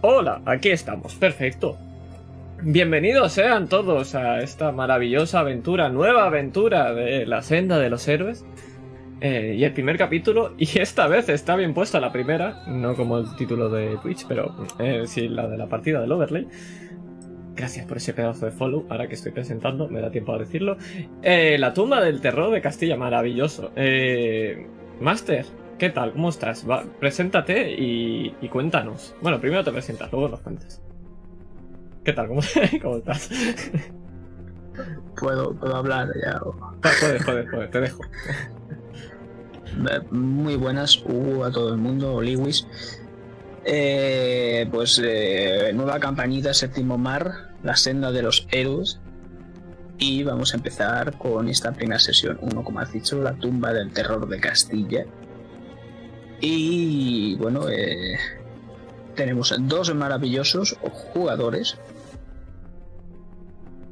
Hola, aquí estamos, perfecto. Bienvenidos sean todos a esta maravillosa aventura, nueva aventura de la senda de los héroes. Eh, y el primer capítulo, y esta vez está bien puesta la primera, no como el título de Twitch, pero eh, sí la de la partida del overlay. Gracias por ese pedazo de follow, ahora que estoy presentando, me da tiempo a decirlo. Eh, la tumba del terror de Castilla, maravilloso. Eh, Master, ¿qué tal? ¿Cómo estás? Va, preséntate y, y cuéntanos. Bueno, primero te presentas, luego nos cuentas. ¿Qué tal? ¿Cómo, cómo estás? Puedo, puedo hablar ya. Ah, Joder, joder, joder, te dejo. Muy buenas, Hugo, a todo el mundo, Lewis. Eh, pues eh, nueva campañita, séptimo mar, la senda de los héroes. Y vamos a empezar con esta primera sesión. Uno, como has dicho, la tumba del terror de Castilla. Y bueno, eh, tenemos dos maravillosos jugadores.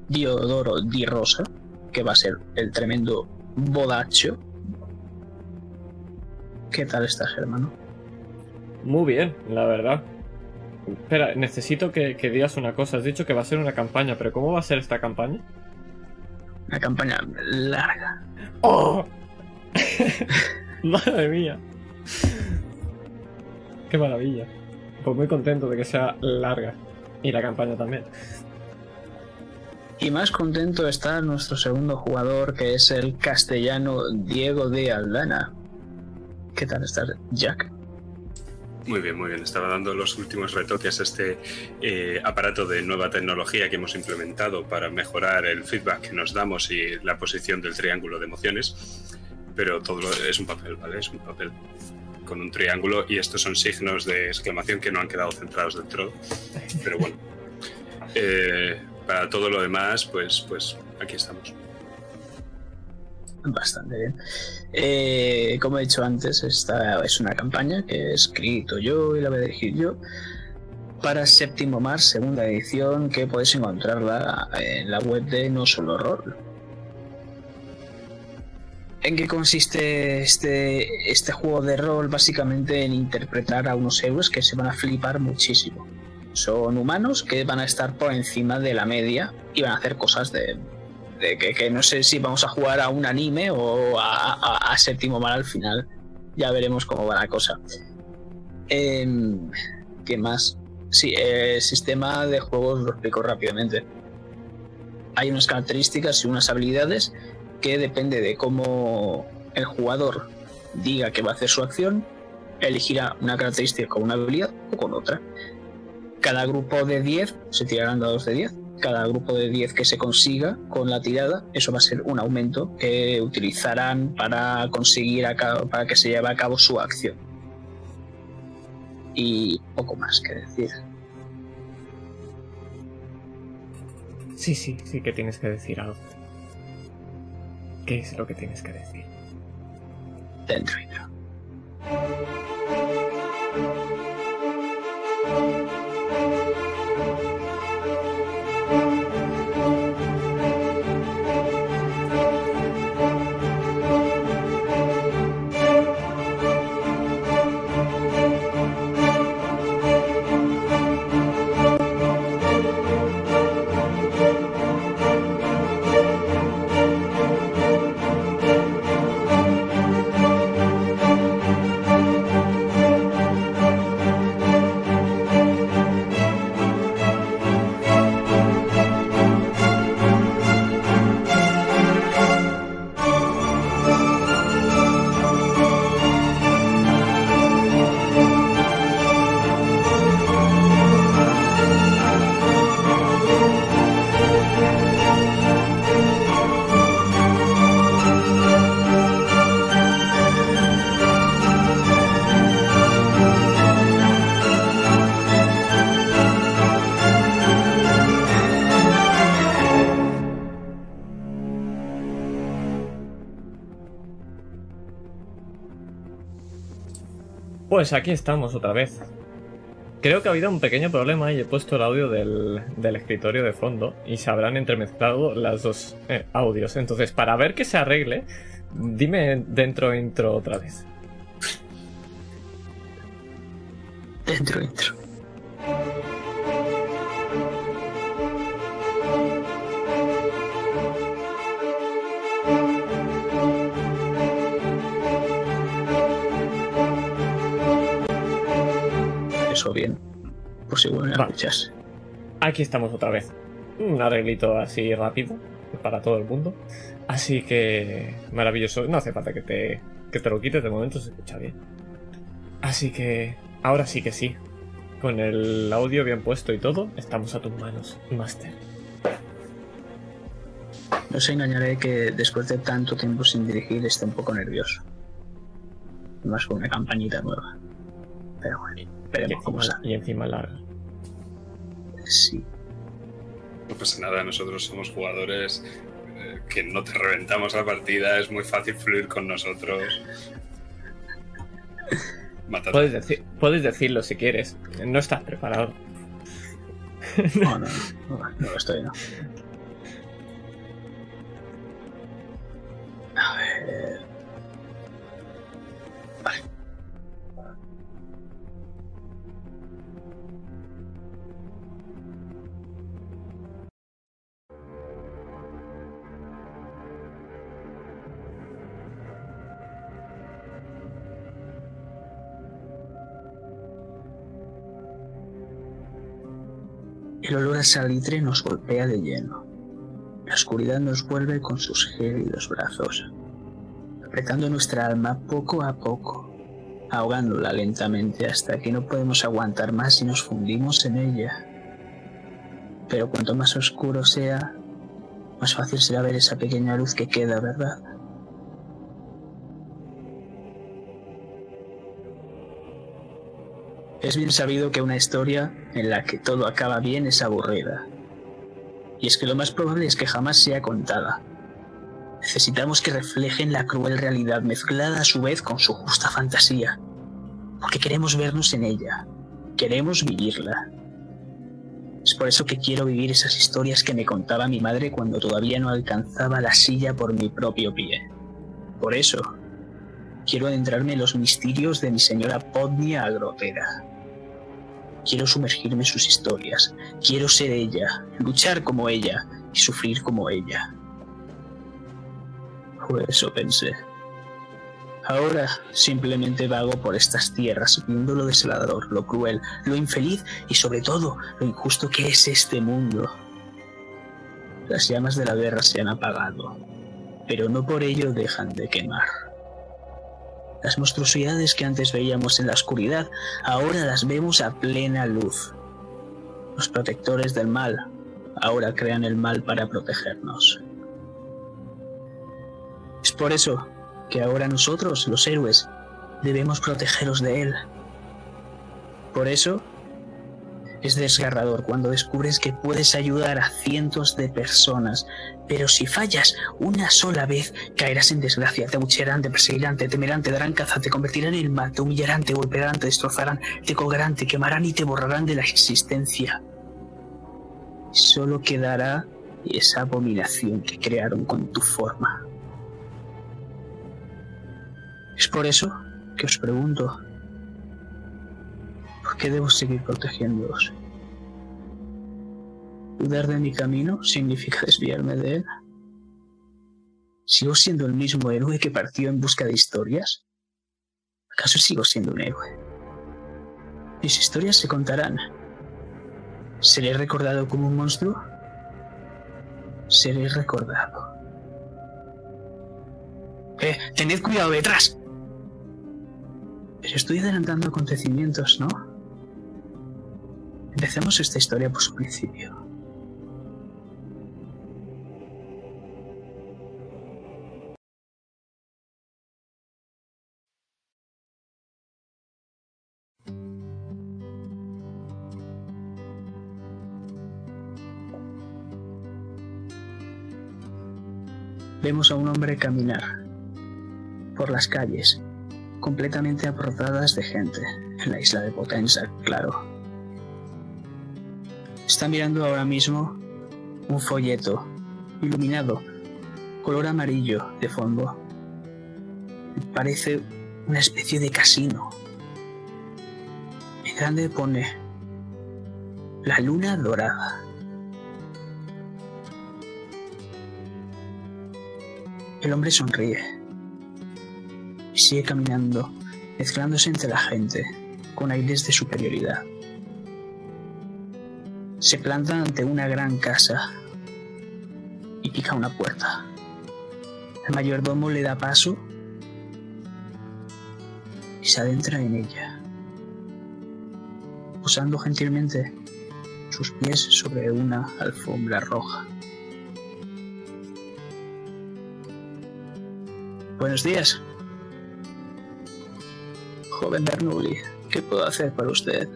Diodoro Di Rosa, que va a ser el tremendo bodacho. ¿Qué tal estás, hermano? Muy bien, la verdad. Espera, necesito que, que digas una cosa. Has dicho que va a ser una campaña, pero ¿cómo va a ser esta campaña? Una campaña larga. ¡Oh! Madre mía. Qué maravilla. Pues muy contento de que sea larga. Y la campaña también. Y más contento está nuestro segundo jugador, que es el castellano Diego de Aldana. ¿Qué tal estás, Jack? Muy bien, muy bien. Estaba dando los últimos retoques a este eh, aparato de nueva tecnología que hemos implementado para mejorar el feedback que nos damos y la posición del triángulo de emociones. Pero todo lo- es un papel, ¿vale? Es un papel con un triángulo y estos son signos de exclamación que no han quedado centrados del todo. Pero bueno. Eh, para todo lo demás, pues, pues aquí estamos. Bastante bien. Eh, como he dicho antes, esta es una campaña que he escrito yo y la voy a dirigir yo para Séptimo Mar, segunda edición, que podéis encontrarla en la web de No Solo Rol. ¿En qué consiste este, este juego de rol? Básicamente en interpretar a unos héroes que se van a flipar muchísimo. Son humanos que van a estar por encima de la media y van a hacer cosas de, de que, no sé si vamos a jugar a un anime o a, séptimo mar al final. Ya veremos cómo va la cosa. Em, ¿Qué más? Sí, el sistema de juegos lo explico rápidamente. Hay unas características y unas habilidades que depende de cómo el jugador diga que va a hacer su acción, elegirá una característica con una habilidad o con otra. Cada grupo de 10 se tirarán dados de 10 cada grupo de 10 que se consiga con la tirada, eso va a ser un aumento que utilizarán para conseguir para que se lleve a cabo su acción. Y poco más que decir. Sí, sí, sí que tienes que decir algo. ¿Qué es lo que tienes que decir? Dentro Pues aquí estamos otra vez. Creo que ha habido un pequeño problema y he puesto el audio del, del escritorio de fondo y se habrán entremezclado las dos eh, audios. Entonces, para ver que se arregle, dime dentro intro otra vez. Dentro, dentro. Bien. Por si vuelven a escucharse. Aquí estamos otra vez. Un arreglito así rápido para todo el mundo. Así que maravilloso. No hace falta que te, que te lo quites, de momento se escucha bien. Así que ahora sí que sí. Con el audio bien puesto y todo, estamos a tus manos, Master. No os engañaré que después de tanto tiempo sin dirigir esté un poco nervioso. Más con una campañita nueva. Pero bueno, Y veremos cómo sale. y encima larga. Sí. No pasa nada, nosotros somos jugadores eh, que no te reventamos la partida, es muy fácil fluir con nosotros. Mátate. Puedes, decir, puedes decirlo si quieres. No estás preparado. No, no, no, no lo estoy, no. A ver. El olor a salitre nos golpea de lleno. La oscuridad nos vuelve con sus gélidos brazos, apretando nuestra alma poco a poco, ahogándola lentamente hasta que no podemos aguantar más y nos fundimos en ella. Pero cuanto más oscuro sea, más fácil será ver esa pequeña luz que queda, ¿verdad? Es bien sabido que una historia en la que todo acaba bien es aburrida. Y es que lo más probable es que jamás sea contada. Necesitamos que reflejen la cruel realidad mezclada a su vez con su justa fantasía. Porque queremos vernos en ella. Queremos vivirla. Es por eso que quiero vivir esas historias que me contaba mi madre cuando todavía no alcanzaba la silla por mi propio pie. Por eso, quiero adentrarme en los misterios de mi señora Podnia Agrotera. Quiero sumergirme en sus historias. Quiero ser ella, luchar como ella y sufrir como ella. Fue eso pensé. Ahora simplemente vago por estas tierras, viendo lo desolador, lo cruel, lo infeliz y sobre todo lo injusto que es este mundo. Las llamas de la guerra se han apagado, pero no por ello dejan de quemar. Las monstruosidades que antes veíamos en la oscuridad, ahora las vemos a plena luz. Los protectores del mal ahora crean el mal para protegernos. Es por eso que ahora nosotros, los héroes, debemos protegeros de él. Por eso es desgarrador cuando descubres que puedes ayudar a cientos de personas, pero si fallas una sola vez, caerás en desgracia, te abuchearán, te perseguirán, te temerán, te darán caza, te convertirán en el mal, te humillarán, te golpearán, te destrozarán, te colgarán, te quemarán y te borrarán de la existencia. Solo quedará esa abominación que crearon con tu forma. Es por eso que os pregunto, ¿por qué debo seguir protegiéndoos? ¿Dudar de mi camino significa desviarme de él? ¿Sigo siendo el mismo héroe que partió en busca de historias? ¿Acaso sigo siendo un héroe? Mis historias se contarán. ¿Seré recordado como un monstruo? Seré recordado. ¡Eh! ¡Tened cuidado detrás! Pero estoy adelantando acontecimientos, ¿no? Empecemos esta historia por su principio. Vemos a un hombre caminar por las calles, completamente aportadas de gente, en la isla de Potenza, claro. Está mirando ahora mismo un folleto iluminado, color amarillo de fondo. Parece una especie de casino. En grande pone la luna dorada. El hombre sonríe y sigue caminando, mezclándose entre la gente, con aires de superioridad. Se planta ante una gran casa y pica una puerta. El mayordomo le da paso y se adentra en ella, posando gentilmente sus pies sobre una alfombra roja. Buenos días. Joven Bernoulli, ¿qué puedo hacer para usted?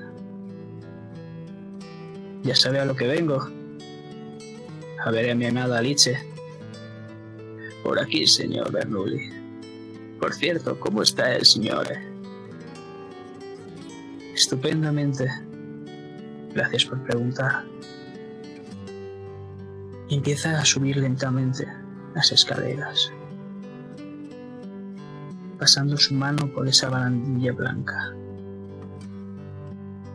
Ya sabe a lo que vengo. A ver a mi amada Alice. Por aquí, señor Bernoulli. Por cierto, ¿cómo está el señor? Estupendamente. Gracias por preguntar. Empieza a subir lentamente las escaleras, pasando su mano por esa barandilla blanca,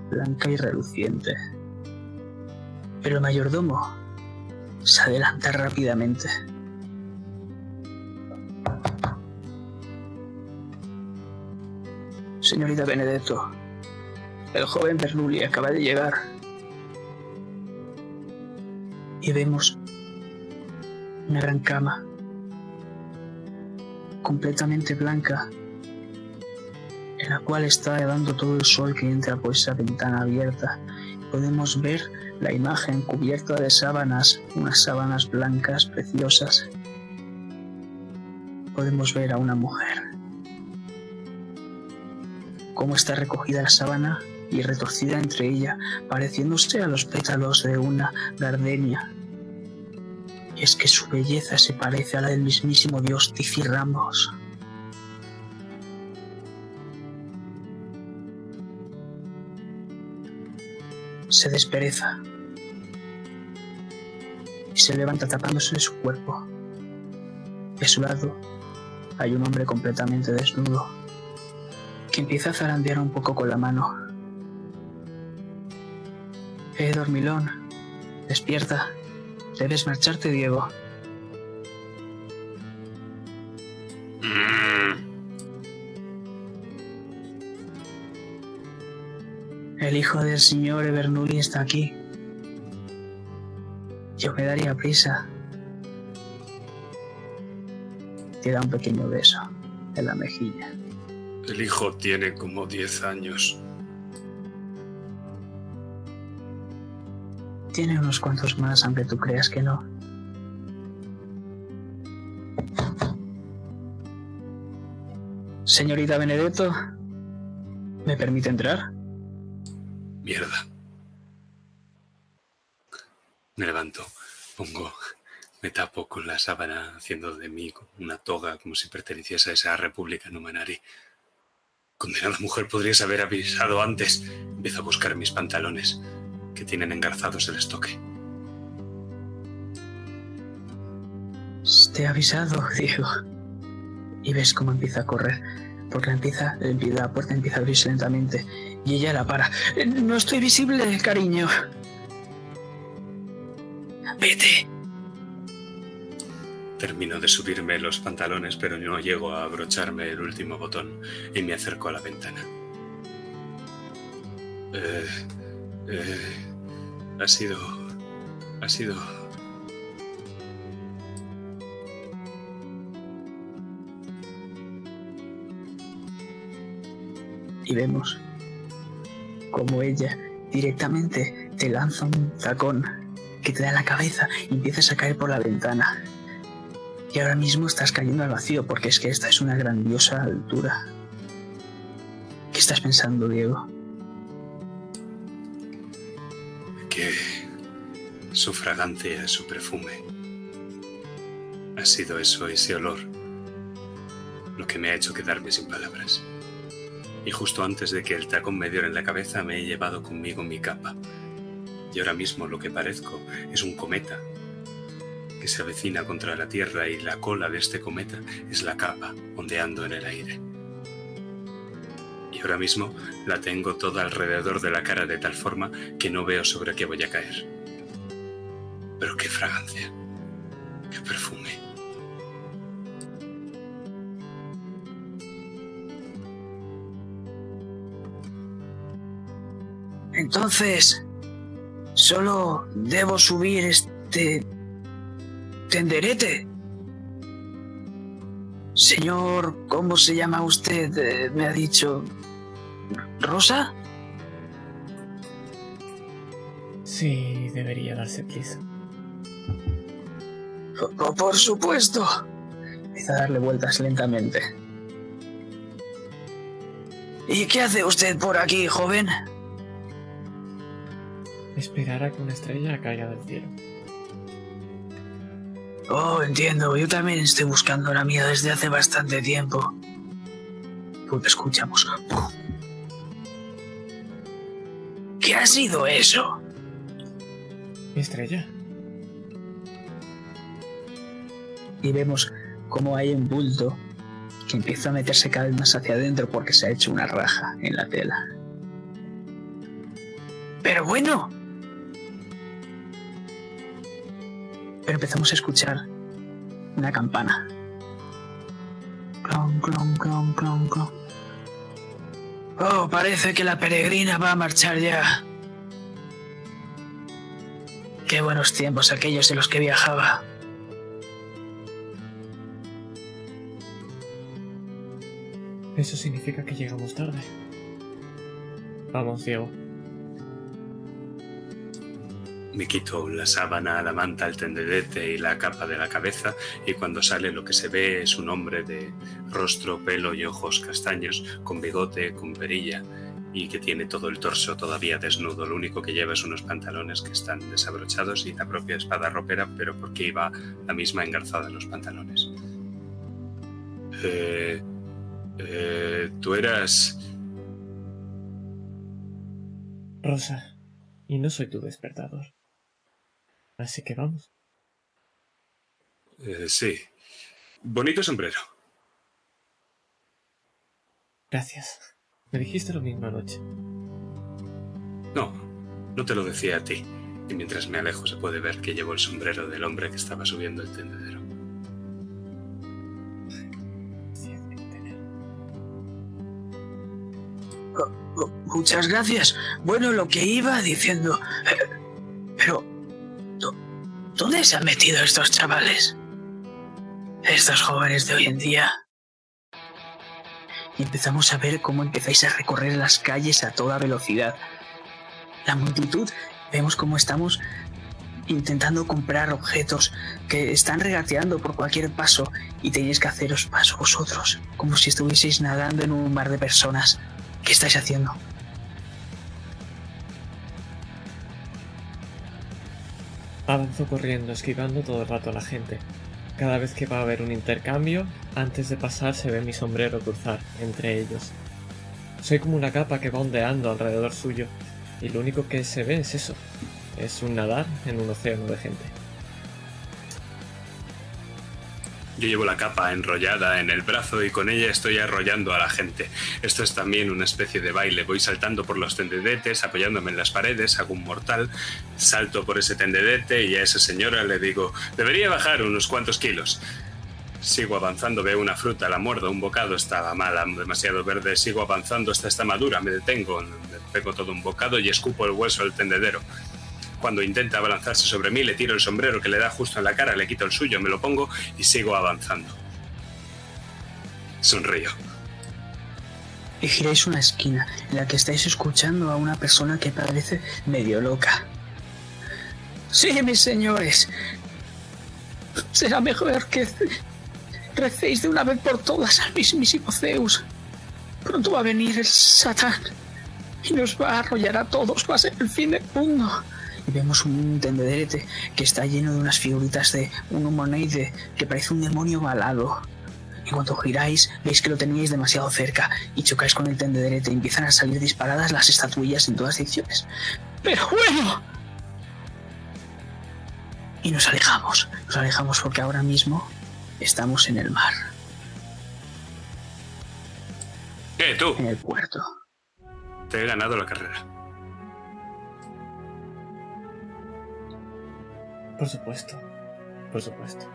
blanca y reluciente. Pero el mayordomo se adelanta rápidamente. Señorita Benedetto, el joven Bernoulli acaba de llegar. Y vemos una gran cama, completamente blanca, en la cual está dando todo el sol que entra por esa ventana abierta. Podemos ver la imagen cubierta de sábanas, unas sábanas blancas preciosas. Podemos ver a una mujer. Cómo está recogida la sábana y retorcida entre ella, pareciéndose a los pétalos de una gardenia. Es que su belleza se parece a la del mismísimo dios Ramos. Se despereza y se levanta tapándose de su cuerpo. a su lado hay un hombre completamente desnudo que empieza a zarandear un poco con la mano eh, dormilón, despierta. Debes marcharte, Diego. Mm. El hijo del señor Bernoulli está aquí. Yo me daría prisa. Te da un pequeño beso en la mejilla. El hijo tiene como 10 años. Tiene unos cuantos más, aunque tú creas que no. Señorita Benedetto, ¿me permite entrar? Mierda. Me levanto, pongo, me tapo con la sábana haciendo de mí una toga como si perteneciese a esa república numanari. Condenada mujer, podrías haber avisado antes. Empiezo a buscar mis pantalones que tienen engarzados el estoque. Te he avisado, Diego. Y ves cómo empieza a correr. Porque empieza, la puerta empieza a abrirse lentamente. Y ella la para. No estoy visible, cariño. Vete. Termino de subirme los pantalones, pero no llego a abrocharme el último botón y me acerco a la ventana. Eh, eh, ha sido... Ha sido... Y vemos como ella directamente te lanza un tacón que te da la cabeza y empiezas a caer por la ventana. Y ahora mismo estás cayendo al vacío porque es que esta es una grandiosa altura. ¿Qué estás pensando, Diego? Su fragancia, su perfume, ha sido eso, ese olor, lo que me ha hecho quedarme sin palabras. Y justo antes de que el tacón me diera en la cabeza me he llevado conmigo mi capa. Y ahora mismo lo que parezco es un cometa que se avecina contra la Tierra y la cola de este cometa es la capa ondeando en el aire ahora mismo la tengo toda alrededor de la cara de tal forma que no veo sobre qué voy a caer. Fragancia, qué perfume. Entonces, solo debo subir este tenderete. Señor, ¿cómo se llama usted? Eh, me ha dicho... ¿Rosa? Sí, debería darse prisa. Por, por supuesto. Empieza a darle vueltas lentamente. ¿Y qué hace usted por aquí, joven? Esperar a que una estrella caiga del cielo. Oh, entiendo. Yo también estoy buscando la mía desde hace bastante tiempo. Pues escuchamos. ¿Qué ha sido eso? ¿Mi estrella? Y vemos cómo hay un bulto que empieza a meterse cada vez más hacia adentro porque se ha hecho una raja en la tela. Pero bueno. Pero empezamos a escuchar una campana. Clon, clon, clon, clon, clon. Oh, parece que la peregrina va a marchar ya. Qué buenos tiempos aquellos en los que viajaba. Eso significa que llegamos tarde. Vamos, Diego. Me quito la sábana, la manta, el tendedete y la capa de la cabeza y cuando sale lo que se ve es un hombre de rostro, pelo y ojos castaños, con bigote, con perilla y que tiene todo el torso todavía desnudo. Lo único que lleva es unos pantalones que están desabrochados y la propia espada ropera, pero porque iba la misma engarzada en los pantalones. Eh, eh, tú eras... Rosa, y no soy tu despertador. Así que vamos. Eh, sí. Bonito sombrero. Gracias. Me dijiste lo mismo anoche. No, no te lo decía a ti. Y mientras me alejo se puede ver que llevo el sombrero del hombre que estaba subiendo el tendedero. Muchas gracias. Bueno, lo que iba diciendo... eh, Pero... ¿dó- ¿Dónde se han metido estos chavales? Estos jóvenes de hoy en día. Y empezamos a ver cómo empezáis a recorrer las calles a toda velocidad. La multitud, vemos cómo estamos intentando comprar objetos que están regateando por cualquier paso y tenéis que haceros paso vosotros, como si estuvieseis nadando en un mar de personas. ¿Qué estáis haciendo? Avanzo corriendo, esquivando todo el rato a la gente. Cada vez que va a haber un intercambio, antes de pasar se ve mi sombrero cruzar entre ellos. Soy como una capa que va ondeando alrededor suyo, y lo único que se ve es eso. Es un nadar en un océano de gente. Yo llevo la capa enrollada en el brazo y con ella estoy arrollando a la gente. Esto es también una especie de baile. Voy saltando por los tendedetes, apoyándome en las paredes, hago un mortal, salto por ese tendedete y a esa señora le digo, debería bajar unos cuantos kilos. Sigo avanzando, veo una fruta, la muerdo, un bocado estaba mala, demasiado verde, sigo avanzando hasta esta madura, me detengo, me pego todo un bocado y escupo el hueso al tendedero. Cuando intenta abalanzarse sobre mí, le tiro el sombrero que le da justo en la cara, le quito el suyo, me lo pongo y sigo avanzando. Sonrío. y giráis una esquina en la que estáis escuchando a una persona que parece medio loca. Sí, mis señores. Será mejor que recéis de una vez por todas al mismísimo Zeus. Pronto va a venir el Satán y nos va a arrollar a todos. Va a ser el fin del mundo. Y vemos un tendederete que está lleno de unas figuritas de un humanoide que parece un demonio malado. En cuanto giráis, veis que lo teníais demasiado cerca y chocáis con el tendederete y empiezan a salir disparadas las estatuillas en todas direcciones. ¡Pero bueno! Y nos alejamos. Nos alejamos porque ahora mismo estamos en el mar, ¡Eh, tú! en el puerto. Te he ganado la carrera. Por supuesto. Por supuesto.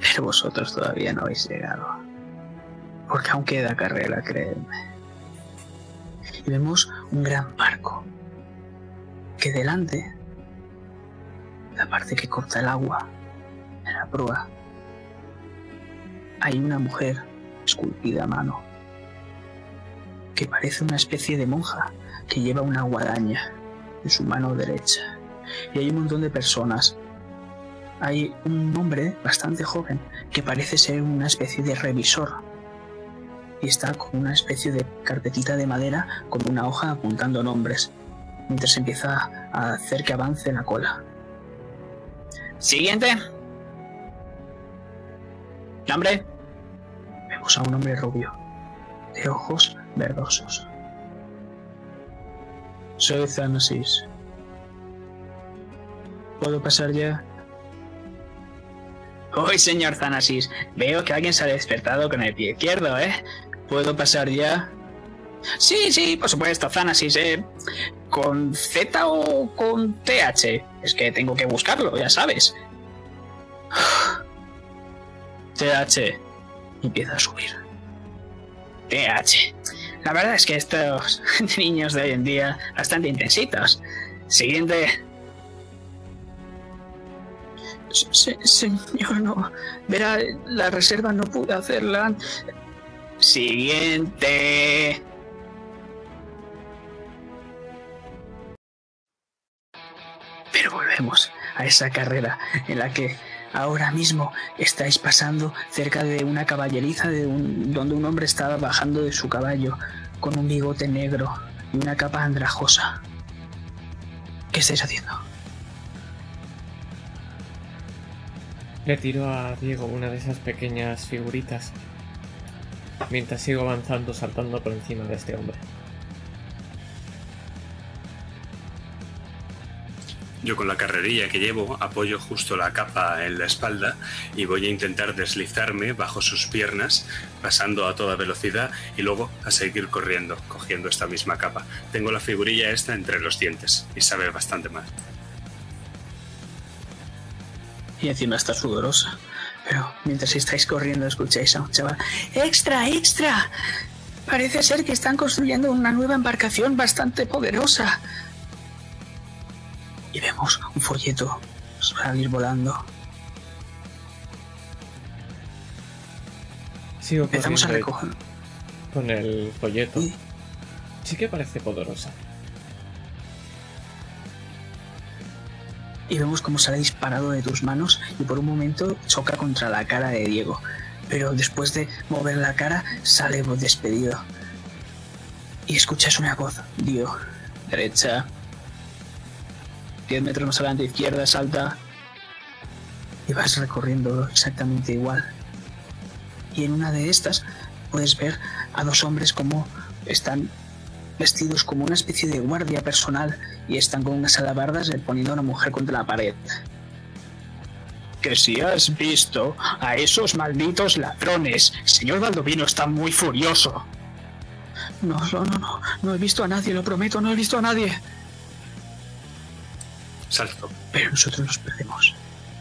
Pero vosotros todavía no habéis llegado. Porque aún queda carrera, créeme. y vemos un gran barco que delante, la parte que corta el agua, en la proa, hay una mujer esculpida a mano que parece una especie de monja que lleva una guadaña en su mano derecha. Y hay un montón de personas. Hay un hombre bastante joven que parece ser una especie de revisor. Y está con una especie de carpetita de madera con una hoja apuntando nombres. Mientras empieza a hacer que avance la cola. Siguiente. Nombre. Vemos a un hombre rubio, de ojos verdosos. Soy Thanasis. ¿Puedo pasar ya? Hoy, señor Thanasis, veo que alguien se ha despertado con el pie izquierdo, ¿eh? ¿Puedo pasar ya? Sí, sí, por supuesto, Thanasis, ¿eh? ¿Con Z o con TH? Es que tengo que buscarlo, ya sabes. TH. Empieza a subir. TH. La verdad es que estos niños de hoy en día bastante intensitos. Siguiente. Señor, no. Verá, la reserva no pude hacerla. Siguiente. Pero volvemos a esa carrera en la que ahora mismo estáis pasando cerca de una caballeriza de donde un hombre estaba bajando de su caballo con un bigote negro y una capa andrajosa. ¿Qué estáis haciendo? Le tiro a Diego una de esas pequeñas figuritas mientras sigo avanzando saltando por encima de este hombre. Yo con la carrerilla que llevo apoyo justo la capa en la espalda y voy a intentar deslizarme bajo sus piernas, pasando a toda velocidad y luego a seguir corriendo, cogiendo esta misma capa. Tengo la figurilla esta entre los dientes y sabe bastante mal. Y encima está sudorosa. Pero mientras estáis corriendo escucháis a un chaval. ¡Extra, extra! Parece ser que están construyendo una nueva embarcación bastante poderosa y vemos un folleto salir volando. Sigo Empezamos a recoger. Con el folleto. Sí que parece poderosa. Y vemos cómo sale disparado de tus manos y por un momento choca contra la cara de Diego. Pero después de mover la cara, sale despedido. Y escuchas una voz, Diego. Derecha, 10 metros más adelante, izquierda, salta. Y vas recorriendo exactamente igual. Y en una de estas puedes ver a dos hombres como están vestidos como una especie de guardia personal y están con unas alabardas poniendo a una mujer contra la pared. Que si has visto a esos malditos ladrones, señor Valdovino está muy furioso. No, no, no, no, no he visto a nadie, lo prometo, no he visto a nadie. Salto. Pero nosotros nos perdemos.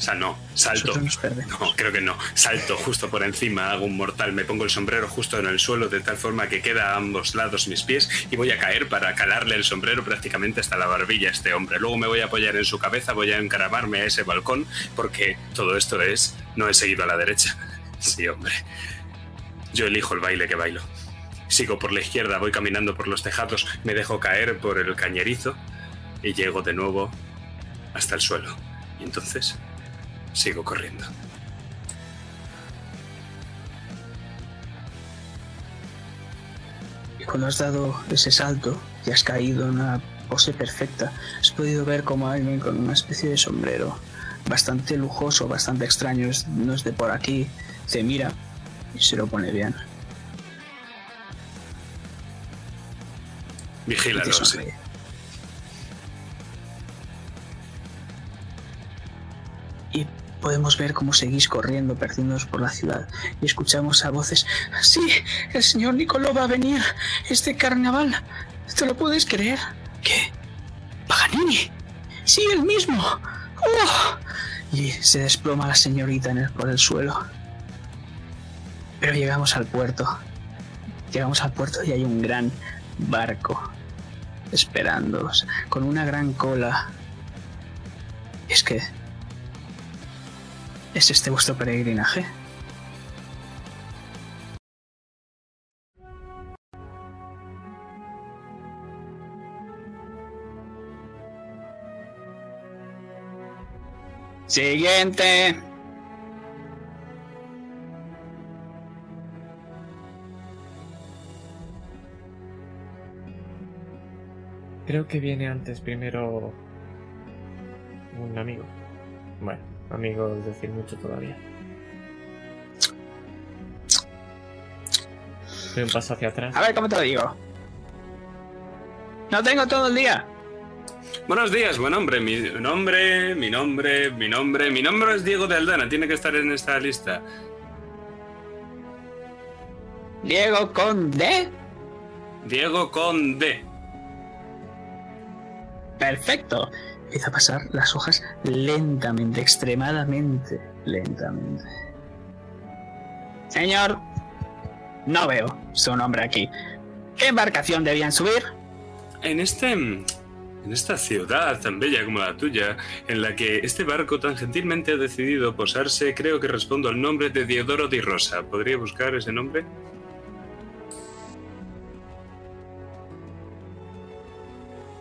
O sea, no, salto. No, creo que no. Salto justo por encima, hago un mortal, me pongo el sombrero justo en el suelo de tal forma que queda a ambos lados mis pies y voy a caer para calarle el sombrero prácticamente hasta la barbilla a este hombre. Luego me voy a apoyar en su cabeza, voy a encaramarme a ese balcón porque todo esto es, no he seguido a la derecha. Sí, hombre. Yo elijo el baile que bailo. Sigo por la izquierda, voy caminando por los tejados, me dejo caer por el cañerizo y llego de nuevo hasta el suelo. Y entonces sigo corriendo. Y cuando has dado ese salto y has caído en una pose perfecta, has podido ver como alguien con una especie de sombrero bastante lujoso, bastante extraño, no es de por aquí, te mira y se lo pone bien. Vigílalo, y podemos ver cómo seguís corriendo, perdiéndonos por la ciudad, y escuchamos a voces, sí, el señor Nicolò va a venir, este carnaval, ¿te lo puedes creer? ¿Qué? ¿Paganini? Sí, el mismo. ¡Oh! Y se desploma la señorita en por el suelo. Pero llegamos al puerto. Llegamos al puerto y hay un gran barco esperándoos con una gran cola. Es que... ¿Es este vuestro peregrinaje? Siguiente. Creo que viene antes primero un amigo. Bueno, amigo es decir mucho todavía. Doy un paso hacia atrás. A ver, ¿cómo te lo digo? No tengo todo el día. Buenos días, buen hombre. Mi nombre, mi nombre, mi nombre. Mi nombre es Diego de Aldana. Tiene que estar en esta lista. Diego con D. Diego con D. Perfecto. Empieza a pasar las hojas lentamente, extremadamente lentamente. Señor, no veo su nombre aquí. ¿Qué embarcación debían subir? En este. En esta ciudad tan bella como la tuya, en la que este barco tan gentilmente ha decidido posarse, creo que respondo al nombre de Diodoro di Rosa. ¿Podría buscar ese nombre?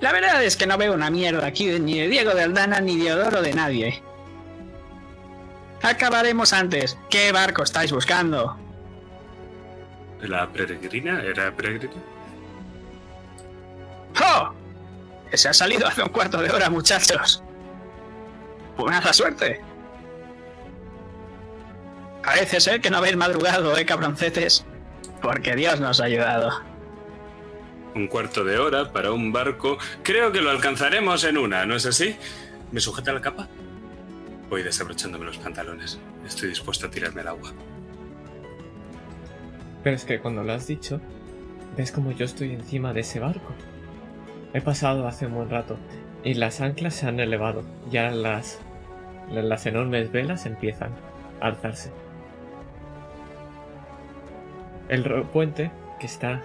La verdad es que no veo una mierda aquí ni de Diego de Aldana ni de Odoro de nadie. Acabaremos antes. ¿Qué barco estáis buscando? ¿La peregrina? ¿Era peregrina? ¡Oh! Se ha salido hace un cuarto de hora, muchachos. Buena suerte. Parece ser que no habéis madrugado, eh, cabroncetes. Porque Dios nos ha ayudado. Un cuarto de hora para un barco. Creo que lo alcanzaremos en una, ¿no es así? ¿Me sujeta la capa? Voy desabrochándome los pantalones. Estoy dispuesto a tirarme al agua. Pero es que cuando lo has dicho, ves como yo estoy encima de ese barco. He pasado hace un buen rato y las anclas se han elevado. Ya las, las enormes velas empiezan a alzarse. El puente, que está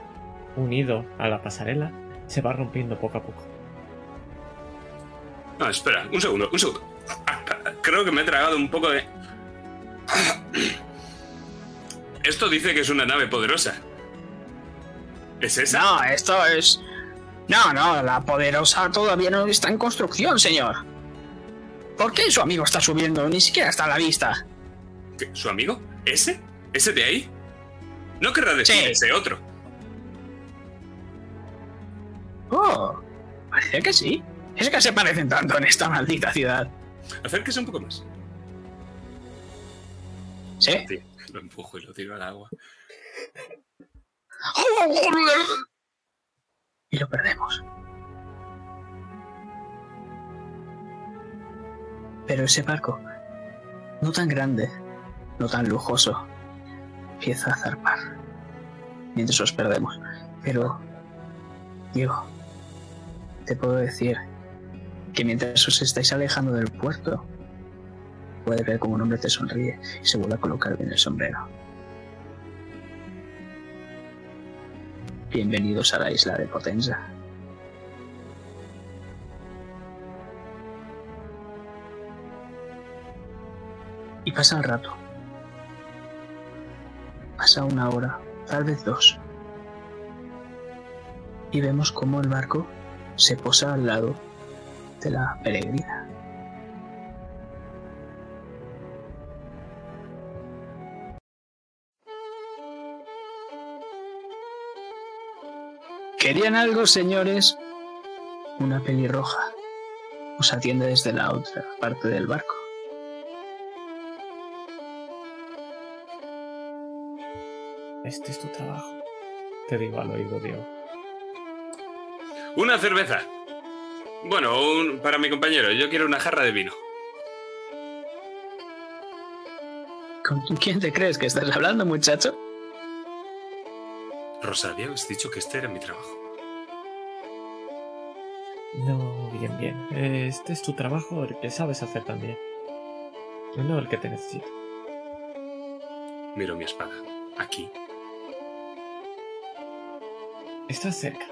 unido a la pasarela, se va rompiendo poco a poco. Ah, espera, un segundo, un segundo. Ah, ah, Creo que me he tragado un poco de... Esto dice que es una nave poderosa. ¿Es esa? No, esto es... No, no, la poderosa todavía no está en construcción, señor. ¿Por qué su amigo está subiendo? Ni siquiera está a la vista. ¿Qué? ¿Su amigo? ¿Ese? ¿Ese de ahí? No querrá decir Sí. ese otro. Oh, parece que sí. Es que se parecen tanto en esta maldita ciudad. Acérquese un poco más. ¿Sí? Sí, lo empujo y lo tiro al agua. Y lo perdemos. Pero ese barco, no tan grande, no tan lujoso, empieza a zarpar. Mientras os perdemos. Pero, Diego, te puedo decir que mientras os estáis alejando del puerto, puede ver como un hombre te sonríe y se vuelve a colocar bien el sombrero. Bienvenidos a la isla de Potenza. Y pasa el rato. Pasa una hora, tal vez dos. Y vemos cómo el barco se posa al lado de la peregrina. ¿Querían algo, señores? Una pelirroja os atiende desde la otra parte del barco. Este es tu trabajo. Te digo al oído, Diego. Una cerveza. Bueno, un- para mi compañero. Yo quiero una jarra de vino. ¿Con quién te crees que estás hablando, muchacho? Rosa, habías dicho que este era mi trabajo. No, bien, bien. Este es tu trabajo, el que sabes hacer también. No el que te necesito. Miro mi espada. Aquí. Estás cerca.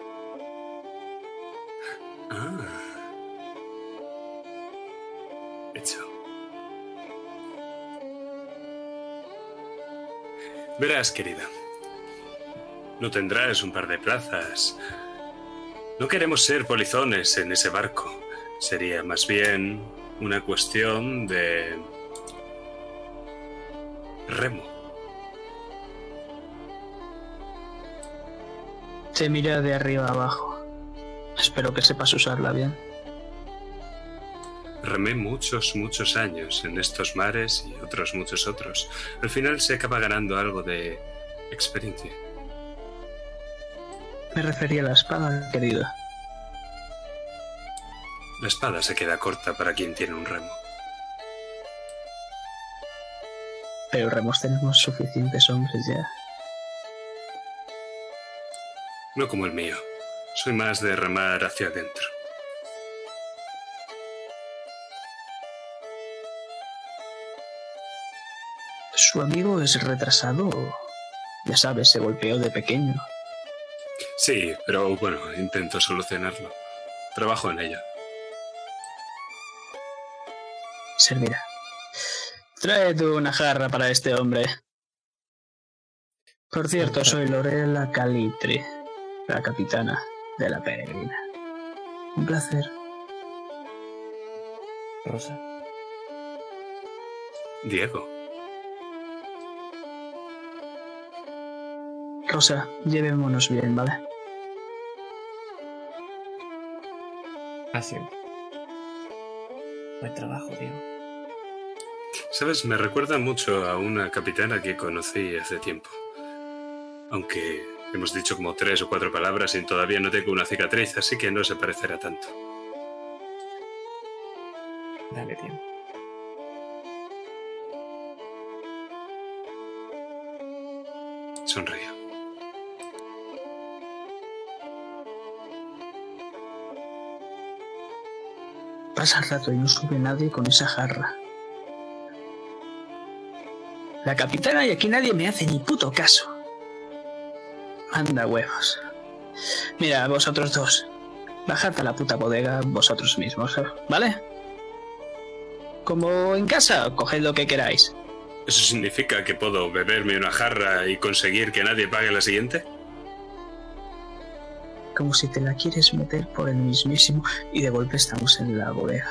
Ah. Verás, querida. No tendrás un par de plazas. No queremos ser polizones en ese barco. Sería más bien una cuestión de remo. Te mira de arriba abajo. Espero que sepas usarla bien. Remé muchos, muchos años en estos mares y otros muchos otros. Al final se acaba ganando algo de experiencia. Me refería a la espada, querida. La espada se queda corta para quien tiene un remo. Pero remos tenemos suficientes hombres ya. No como el mío. Soy más de remar hacia adentro. ¿Su amigo es retrasado? Ya sabes, se golpeó de pequeño. Sí, pero bueno, intento solucionarlo. Trabajo en ello. Servirá. Trae tú una jarra para este hombre. Por cierto, soy Lorela Calitre, la capitana de la peregrina. Un placer. Rosa. Diego. Rosa, llevémonos bien, ¿vale? Así. Buen trabajo, Diego. Sabes, me recuerda mucho a una capitana que conocí hace tiempo. Aunque hemos dicho como tres o cuatro palabras y todavía no tengo una cicatriz, así que no se parecerá tanto. Dale tiempo. Sonrío. Pasa el rato y no sube nadie con esa jarra. La capitana y aquí nadie me hace ni puto caso. Anda huevos. Mira, vosotros dos. Bajad a la puta bodega vosotros mismos, ¿eh? ¿vale? Como en casa, coged lo que queráis. ¿Eso significa que puedo beberme una jarra y conseguir que nadie pague la siguiente? Como si te la quieres meter por el mismísimo y de golpe estamos en la bodega.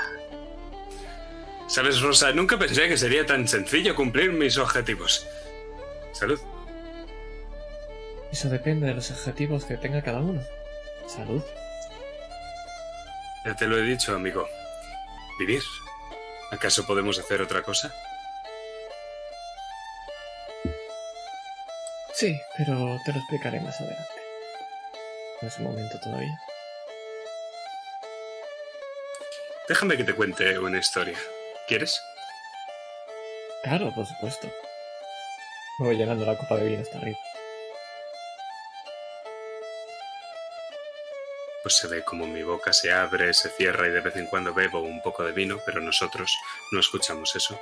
Sabes, Rosa, nunca pensé que sería tan sencillo cumplir mis objetivos. Salud. Eso depende de los objetivos que tenga cada uno. Salud. Ya te lo he dicho, amigo. Vivir. ¿Acaso podemos hacer otra cosa? Sí, pero te lo explicaré más adelante. No es el momento todavía. Déjame que te cuente una historia. ¿Quieres? Claro, por supuesto. Me voy llenando la copa de vino hasta arriba. Pues se ve como mi boca se abre, se cierra y de vez en cuando bebo un poco de vino, pero nosotros no escuchamos eso,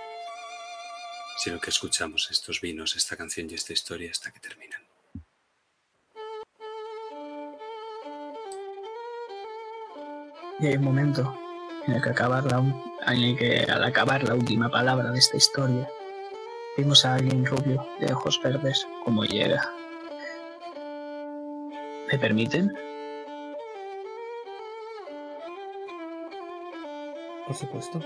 sino que escuchamos estos vinos, esta canción y esta historia hasta que terminan. Y hay un momento en el que, en el que al acabar la última palabra de esta historia, vimos a alguien rubio de ojos verdes como llega. ¿Me permiten? Por supuesto.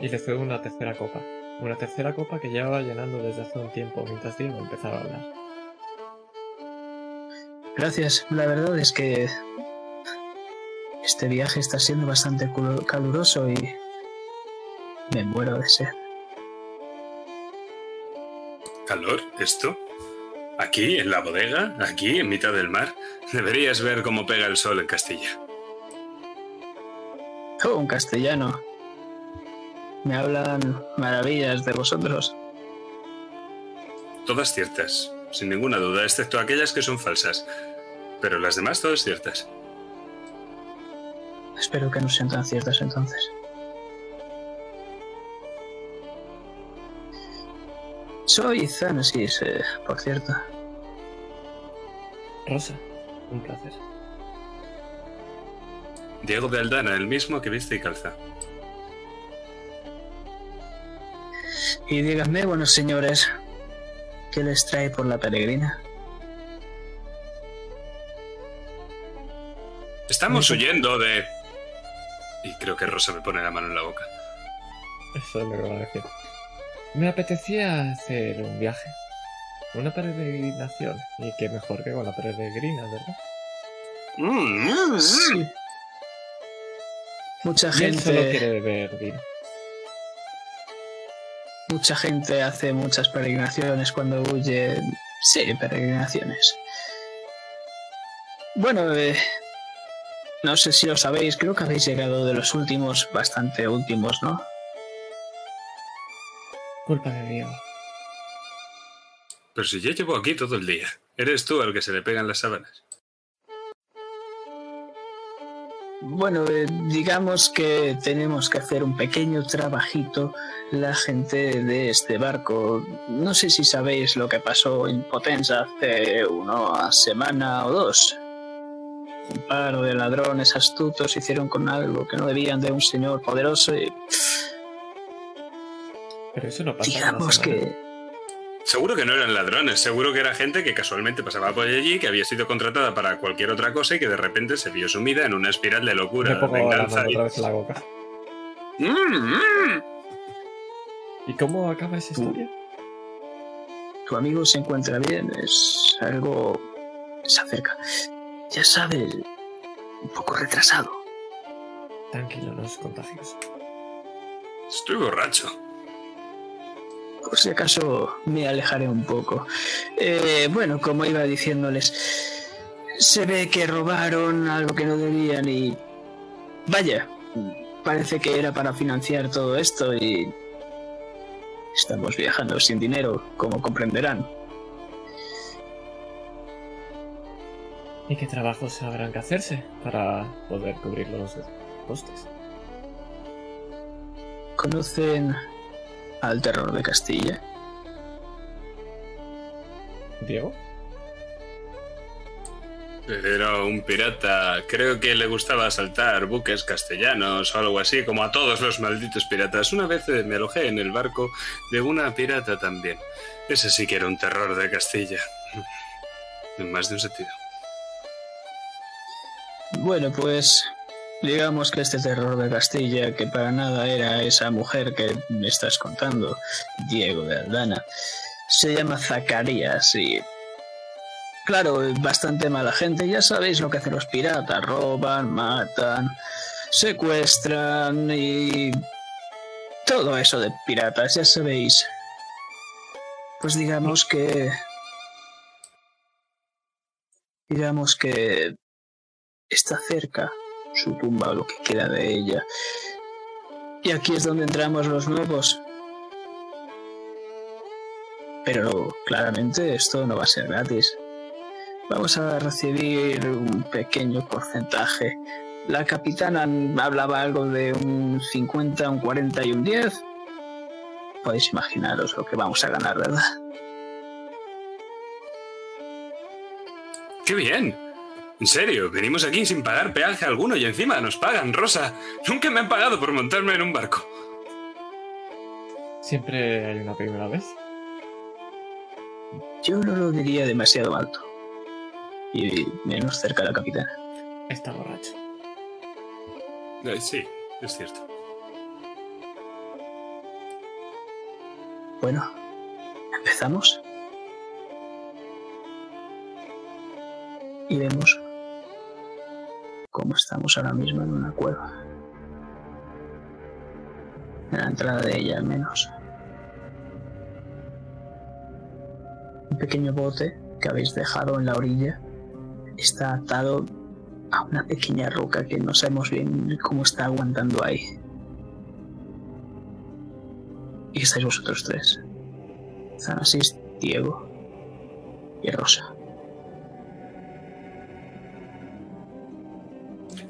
Y le cedo una tercera copa. Una tercera copa que llevaba llenando desde hace un tiempo mientras Diego empezaba a hablar. Gracias. La verdad es que este viaje está siendo bastante caluroso y me muero de sed. ¿Calor? ¿Esto? ¿Aquí, en la bodega? ¿Aquí, en mitad del mar? Deberías ver cómo pega el sol en Castilla. Oh, un castellano. Me hablan maravillas de vosotros. Todas ciertas, sin ninguna duda, excepto aquellas que son falsas. Pero las demás todas ciertas. Espero que no sean tan ciertas entonces. Soy Zanesis, eh, por cierto. Rosa, un placer. Diego de Aldana, el mismo que viste y calza. Y díganme, buenos señores, ¿qué les trae por la peregrina? Estamos huyendo de... Y creo que Rosa me pone la mano en la boca. Eso es lo que va a decir. Me apetecía hacer un viaje. Una peregrinación. Y qué mejor que con la peregrina, ¿verdad? Mm, Sí. Mucha Y él solo gente, quiere beber vino. mucha gente hace muchas peregrinaciones cuando huye. Sí, peregrinaciones. Bueno, eh, no sé si lo sabéis, creo que habéis llegado de los últimos, bastante últimos, ¿no? Culpa de Diego. Pero si yo llevo aquí todo el día. Eres tú al que se le pegan las sábanas. Bueno, eh, digamos que tenemos que hacer un pequeño trabajito la gente de este barco. No sé si sabéis lo que pasó en Potenza hace una semana o dos. Un par de ladrones astutos hicieron con algo que no debían de un señor poderoso y Pero eso no pasa digamos que... Seguro que no eran ladrones, seguro que era gente que casualmente pasaba por allí, que había sido contratada para cualquier otra cosa y que de repente se vio sumida en una espiral de locura, Me pongo la venganza y... otra vez en la boca. Mm, mm. ¿Y cómo acaba esa historia? Tu amigo se encuentra bien, es algo... se acerca. Ya sabes, un poco retrasado. Tranquilo, no es contagioso. Estoy borracho. Por si acaso me alejaré un poco. Eh, bueno, como iba diciéndoles, se ve que robaron algo que no debían y... Vaya, parece que era para financiar todo esto y... Estamos viajando sin dinero, como comprenderán. ¿Y qué trabajos habrán que hacerse para poder cubrir los costes? ¿Conocen al terror de Castilla? ¿Diego? Era un pirata, creo que le gustaba asaltar buques castellanos o algo así, como a todos los malditos piratas. Una vez eh, me alojé en el barco de una pirata también. Ese sí que era un terror de Castilla. En más de un sentido. Bueno, pues digamos que este terror de Castilla, que para nada era esa mujer que me estás contando, Diego de Aldana, se llama Zacarías y... Claro, bastante mala gente, ya sabéis lo que hacen los piratas, roban, matan, secuestran y... Todo eso de piratas, ya sabéis. Pues digamos que... Digamos que está cerca su tumba o lo que queda de ella. Y aquí es donde entramos los nuevos. Pero claramente esto no va a ser gratis. Vamos a recibir un pequeño porcentaje. La capitana hablaba algo de un 50, un 40 y un 10. Podéis imaginaros lo que vamos a ganar, ¿verdad? ¡Qué bien! En serio, venimos aquí sin pagar peaje alguno y encima nos pagan, Rosa. Nunca me han pagado por montarme en un barco. Siempre hay una primera vez. Yo no lo diría demasiado alto. Y menos cerca de la capitana. Está borracho. Eh, sí, es cierto. Bueno, ¿empezamos? Y cómo estamos ahora mismo en una cueva. En la entrada de ella, al menos. Un pequeño bote que habéis dejado en la orilla está atado a una pequeña roca que no sabemos bien cómo está aguantando ahí. Y estáis vosotros tres. Zanasis, Diego y Rosa.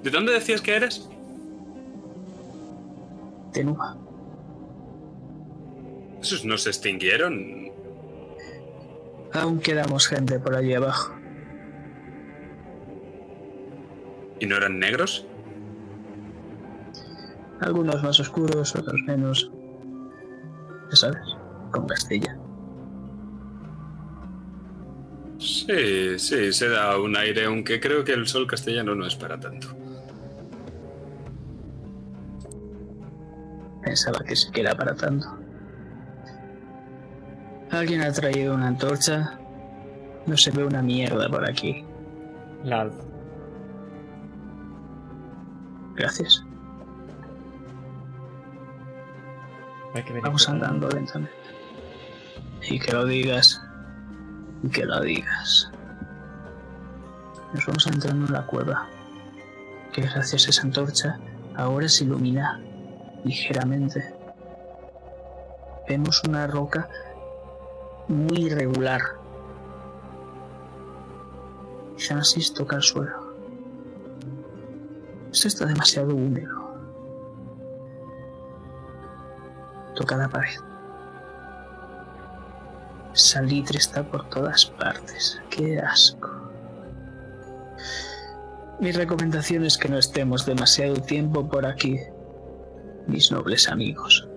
¿De dónde decías que eres? Tenua. ¿Esos no se extinguieron? Aún quedamos gente por allí abajo. ¿Y no eran negros? Algunos más oscuros, otros menos. Ya sabes, con Castilla. Sí, sí, se da un aire, aunque creo que el sol castellano no es para tanto. Pensaba que sí que era para tanto. Alguien ha traído una antorcha. No se ve una mierda por aquí. La. Gracias. Hay que venir Vamos andando lentamente. Y que lo digas. Y que lo digas. Nos vamos entrando en la cueva. Que gracias a esa antorcha ahora se ilumina ligeramente. Vemos una roca muy irregular. Francis toca el suelo. Esto está demasiado húmedo. Toca la pared. Salitre está por todas partes. ¡Qué asco! Mi recomendación es que no estemos demasiado tiempo por aquí, mis nobles amigos.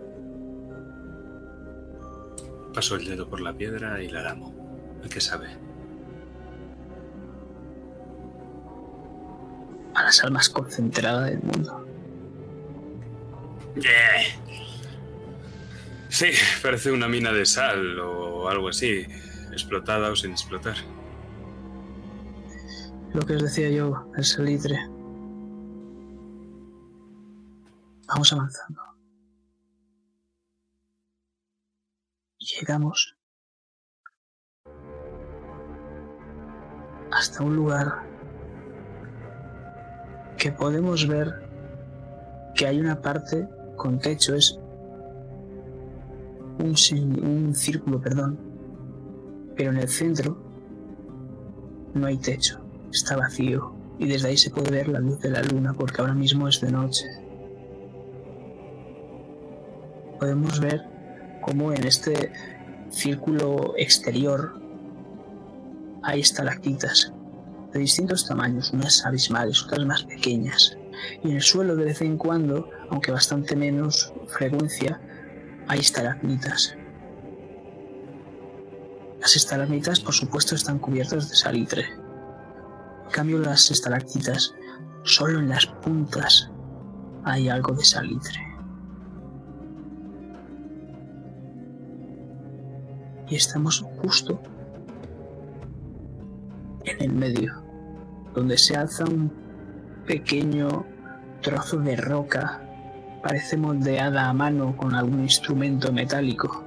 Paso el dedo por la piedra y la lamo. ¿A qué sabe? A la sal más concentrada del mundo. Sí, parece una mina de sal o algo así, explotada o sin explotar. Lo que os decía yo, el salitre. Vamos avanzando. Llegamos hasta un lugar que podemos ver que hay una parte con techo, es un, un círculo, perdón, pero en el centro no hay techo, está vacío y desde ahí se puede ver la luz de la luna porque ahora mismo es de noche. Podemos ver cómo en este círculo exterior hay estalactitas de distintos tamaños, unas abismales, otras más pequeñas. Y en el suelo de vez en cuando, aunque bastante menos frecuencia, hay estalagmitas. Las estalagmitas, por supuesto, están cubiertas de salitre. En cambio, las estalactitas, solo en las puntas hay algo de salitre. Y estamos justo en el medio, donde se alza un pequeño trozo de roca, parece moldeada a mano con algún instrumento metálico,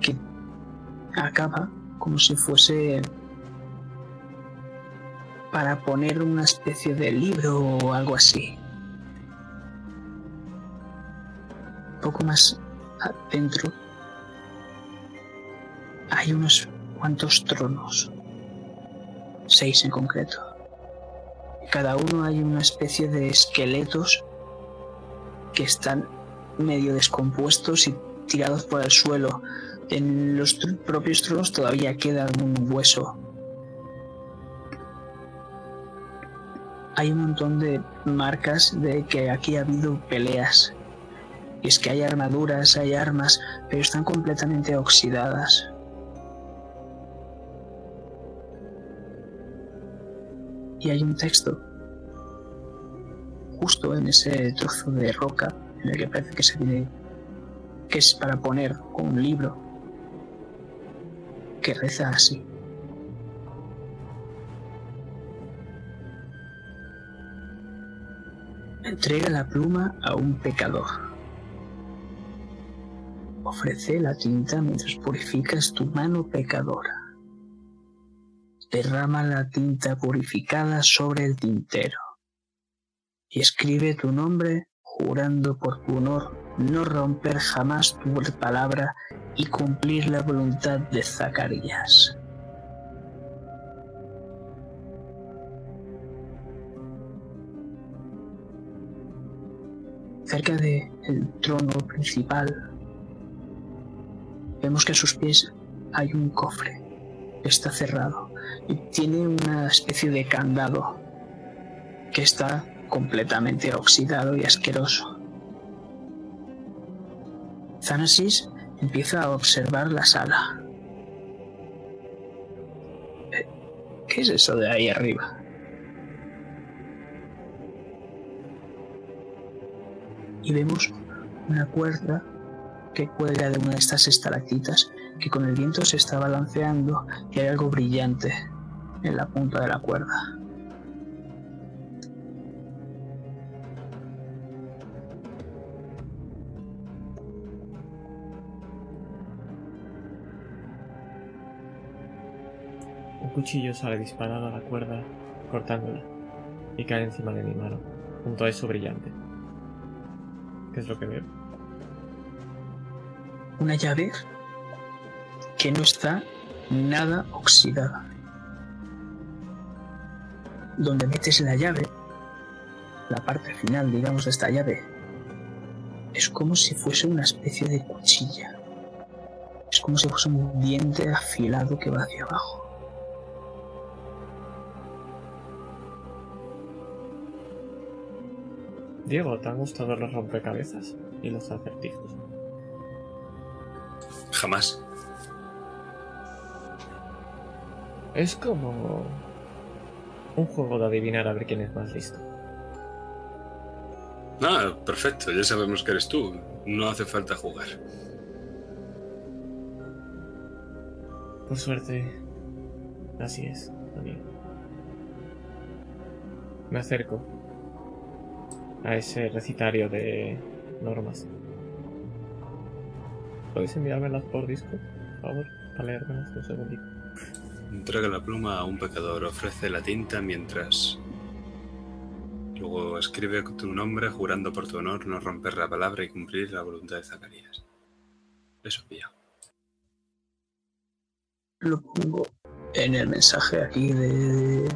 que acaba como si fuese para poner una especie de libro o algo así. Un poco más adentro hay unos cuantos tronos, seis en concreto. Cada uno hay una especie de esqueletos que están medio descompuestos y tirados por el suelo. En los propios tronos todavía queda un hueso. Hay un montón de marcas de que aquí ha habido peleas. Y es que hay armaduras, hay armas, pero están completamente oxidadas. Y hay un texto justo en ese trozo de roca en el que parece que se tiene que es para poner un libro que reza así. Entrega la pluma a un pecador. Ofrece la tinta mientras purificas tu mano pecadora derrama la tinta purificada sobre el tintero y escribe tu nombre jurando por tu honor no romper jamás tu palabra y cumplir la voluntad de Zacarías. Cerca del trono principal vemos que a sus pies hay un cofre. Está cerrado y tiene una especie de candado que está completamente oxidado y asqueroso. Thanasis empieza a observar la sala. ¿Qué es eso de ahí arriba? Y vemos una cuerda que cuelga de una de estas estalactitas que con el viento se está balanceando y hay algo brillante en la punta de la cuerda. Un cuchillo sale disparado a la cuerda, cortándola, y cae encima de mi mano, junto a eso brillante. ¿Qué es lo que veo? Una llave que no está nada oxidada. Donde metes la llave, la parte final, digamos, de esta llave, es como si fuese una especie de cuchilla. Es como si fuese un diente afilado que va hacia abajo. Diego, ¿te han gustado los rompecabezas y los acertijos? Jamás. Es como un juego de adivinar a ver quién es más listo. Ah, perfecto, ya sabemos que eres tú. No hace falta jugar. Por suerte, así es, amigo. Me acerco a ese recitario de normas. ¿Podéis enviármelas por disco, por favor? Para leérmelas un segundito. Entrega la pluma a un pecador, ofrece la tinta mientras... Luego escribe tu nombre jurando por tu honor no romper la palabra y cumplir la voluntad de Zacarías. Eso pilla. Lo pongo en el mensaje aquí de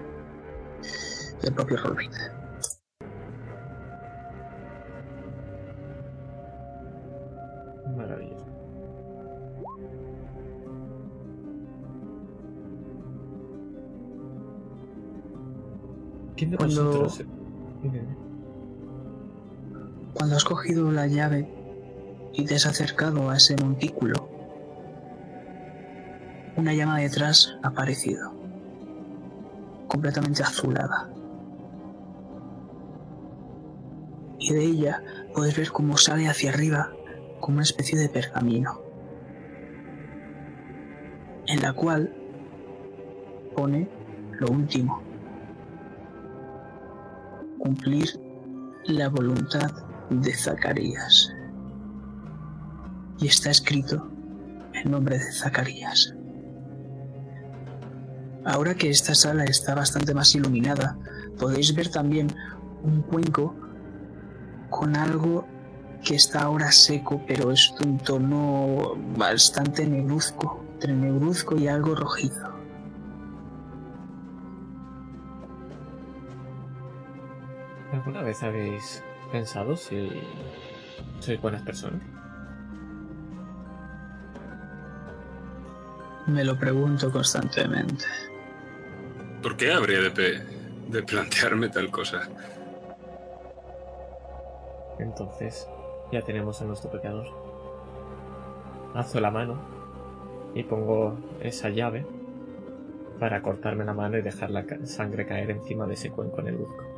del propio Robin. ¿Quién de Cuando-. Cuando has cogido la llave y te has acercado a ese montículo, una llama detrás ha aparecido, completamente azulada. Y de ella puedes ver cómo sale hacia arriba como una especie de pergamino, en la cual pone lo último, cumplir la voluntad de Zacarías. Y está escrito el nombre de Zacarías. Ahora que esta sala está bastante más iluminada, podéis ver también un cuenco con algo que está ahora seco, pero es de un tono bastante negruzco, entre negruzco y algo rojizo. Vez habéis pensado si sois buenas personas? Me lo pregunto constantemente. ¿Por qué habría de, de plantearme tal cosa? Entonces, ya tenemos a nuestro pecador. Alzo la mano y pongo esa llave para cortarme la mano y dejar la sangre caer encima de ese cuenco en el busco.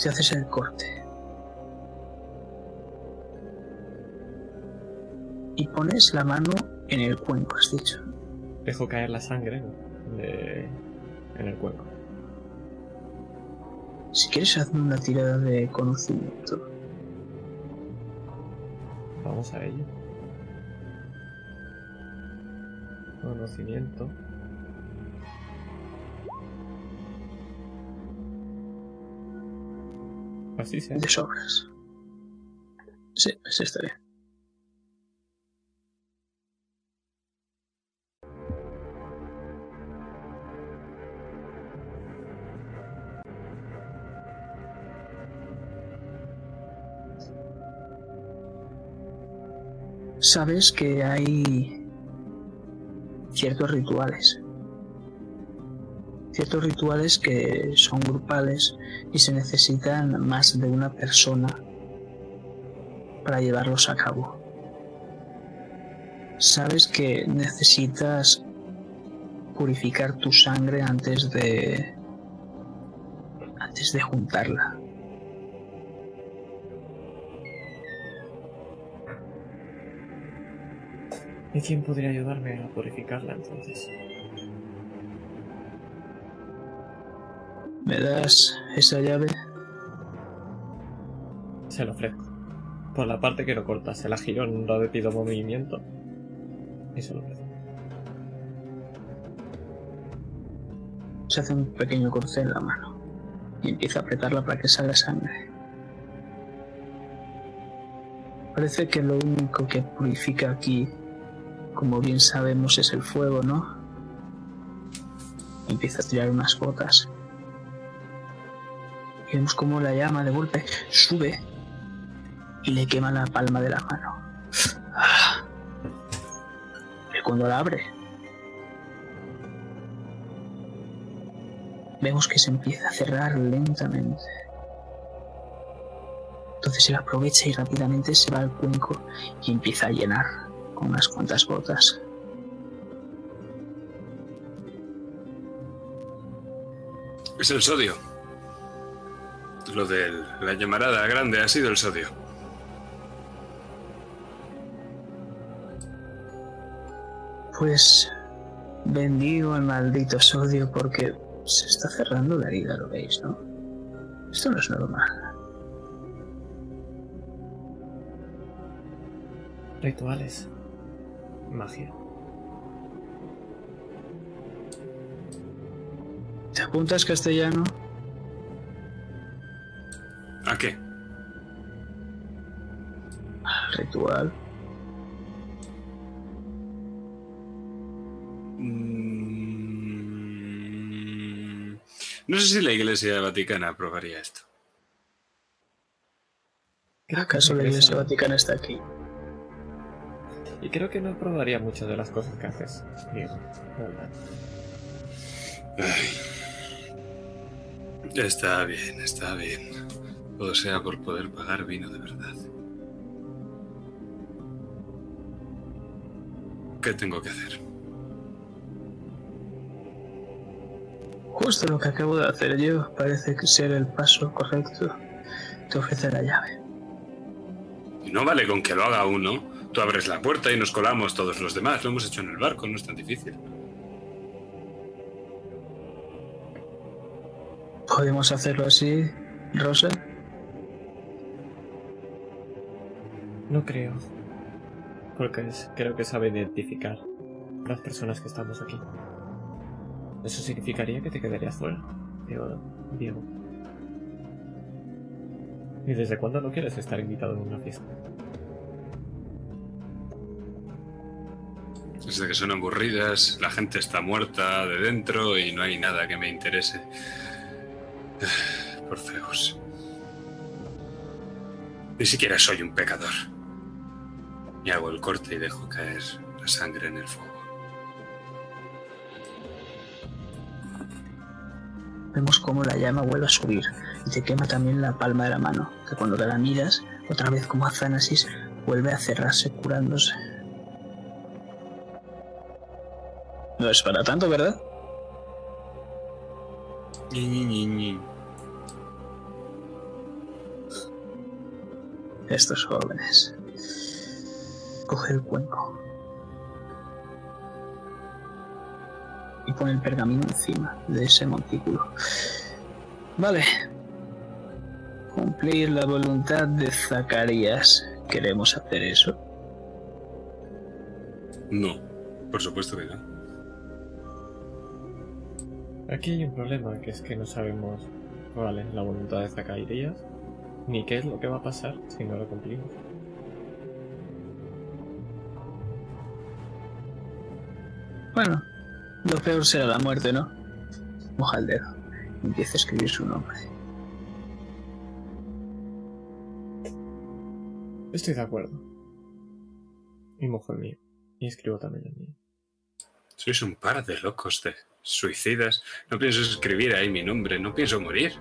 Si haces el corte y pones la mano en el cuenco, has dicho. Dejo caer la sangre de- en el cuenco. Si quieres, hazme una tirada de conocimiento. Vamos a ello. Conocimiento. Así. De sobras. Sí, sí está bien. sabes que hay ciertos rituales. Ciertos rituales que son grupales y se necesitan más de una persona para llevarlos a cabo. Sabes que necesitas purificar tu sangre antes de antes de juntarla. ¿Y quién podría ayudarme a purificarla entonces? ¿Me das esa llave? Se lo ofrezco. Por la parte que no corta, se la giro en un rápido movimiento. Y se lo ofrezco. Se hace un pequeño corte en la mano y empieza a apretarla para que salga sangre. Parece que lo único que purifica aquí, como bien sabemos, es el fuego, ¿no? Empieza a tirar unas gotas. Vemos como la llama de golpe sube y le quema la palma de la mano. Ah. Y cuando la abre, vemos que se empieza a cerrar lentamente. Entonces él aprovecha y rápidamente se va al cuenco y empieza a llenar con unas cuantas gotas. Es el sodio. Lo de la llamarada grande ha sido el sodio. Pues bendigo el maldito sodio porque se está cerrando la herida, lo veis, ¿no? Esto no es normal. Rituales. Magia. ¿Te apuntas castellano? ¿A qué? Ritual. Mm, No sé si la Iglesia Vaticana aprobaría esto. ¿Acaso la Iglesia Vaticana está aquí? Y creo que no aprobaría muchas de las cosas que haces. Diego. Está bien, está bien. Todo sea por poder pagar vino de verdad. ¿Qué tengo que hacer? Justo lo que acabo de hacer yo parece que ser el paso correcto. Te ofrece la llave. Y no vale con que lo haga uno. Tú abres la puerta y nos colamos todos los demás. Lo hemos hecho en el barco, no es tan difícil. ¿Podemos hacerlo así, Rosa? No creo. Porque es- creo que sabe identificar las personas que estamos aquí. Eso significaría que te quedarías fuera. Diego. ¿Y desde cuándo no quieres estar invitado en una fiesta? Desde que son aburridas, la gente está muerta de dentro y no hay nada que me interese. Por Zeus. Ni siquiera soy un pecador. Y hago el corte y dejo caer la sangre en el fuego. Vemos cómo la llama vuelve a subir y te quema también la palma de la mano, que cuando te la miras, otra vez como Athanasis, vuelve a cerrarse curándose. No es para tanto, ¿verdad? Ñi, ñi, ñi. Estos jóvenes. Coge el cuenco. Y pone el pergamino encima de ese montículo. Vale. Cumplir la voluntad de Zacarías. ¿Queremos hacer eso? No, por supuesto que no. Aquí hay un problema, que es que no sabemos cuál es la voluntad de Zacarías, ni qué es lo que va a pasar si no lo cumplimos. Bueno, lo peor será la muerte, ¿no? Moja el dedo. Empieza a escribir su nombre. Estoy de acuerdo. Y mojo el mío. Y escribo también el mío. Sois un par de locos de suicidas. No pienso escribir ahí mi nombre, no pienso morir.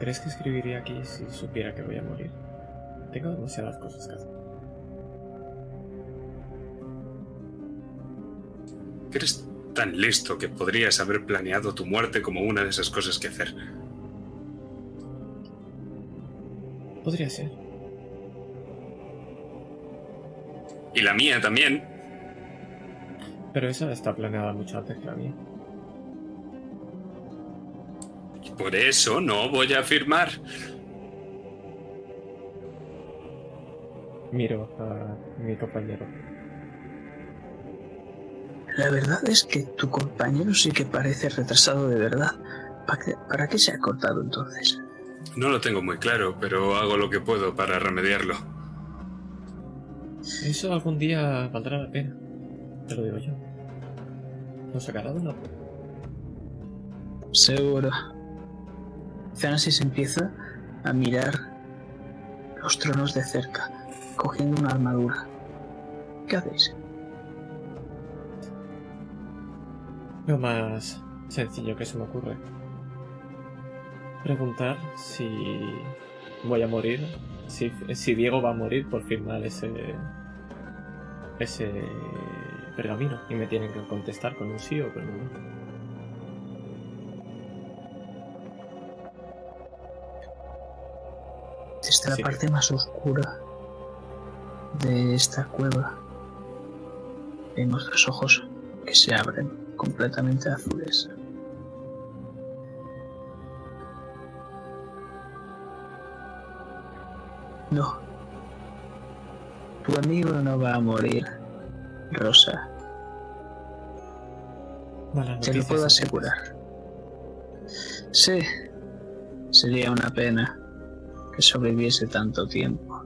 ¿crees que escribiría aquí si supiera que voy a morir? Tengo demasiadas cosas que hacer. Eres tan listo que podrías haber planeado tu muerte como una de esas cosas que hacer. Podría ser. Y la mía también. Pero esa está planeada mucho antes que la mía. Y por eso no voy a firmar. Miro a mi compañero. La verdad es que tu compañero sí que parece retrasado de verdad. ¿Para qué, para qué se ha cortado entonces? No lo tengo muy claro, pero hago lo que puedo para remediarlo. Eso algún día valdrá la pena. Te lo digo yo. Nos sacará de una. Seguro. Thanasis empieza a mirar los tronos de cerca, cogiendo una armadura. ¿Qué hacéis? Lo más sencillo que se me ocurre. Preguntar si voy a morir. Si, si Diego va a morir por firmar ese. ese pergamino. Y me tienen que contestar con un sí o con un no. Desde la Sí. parte más oscura de esta cueva vemos los ojos que se abren completamente azules. No. Tu amigo no va a morir, Rosa. Malas Te lo puedo asegurar. Sí, sería una pena que sobreviviese tanto tiempo.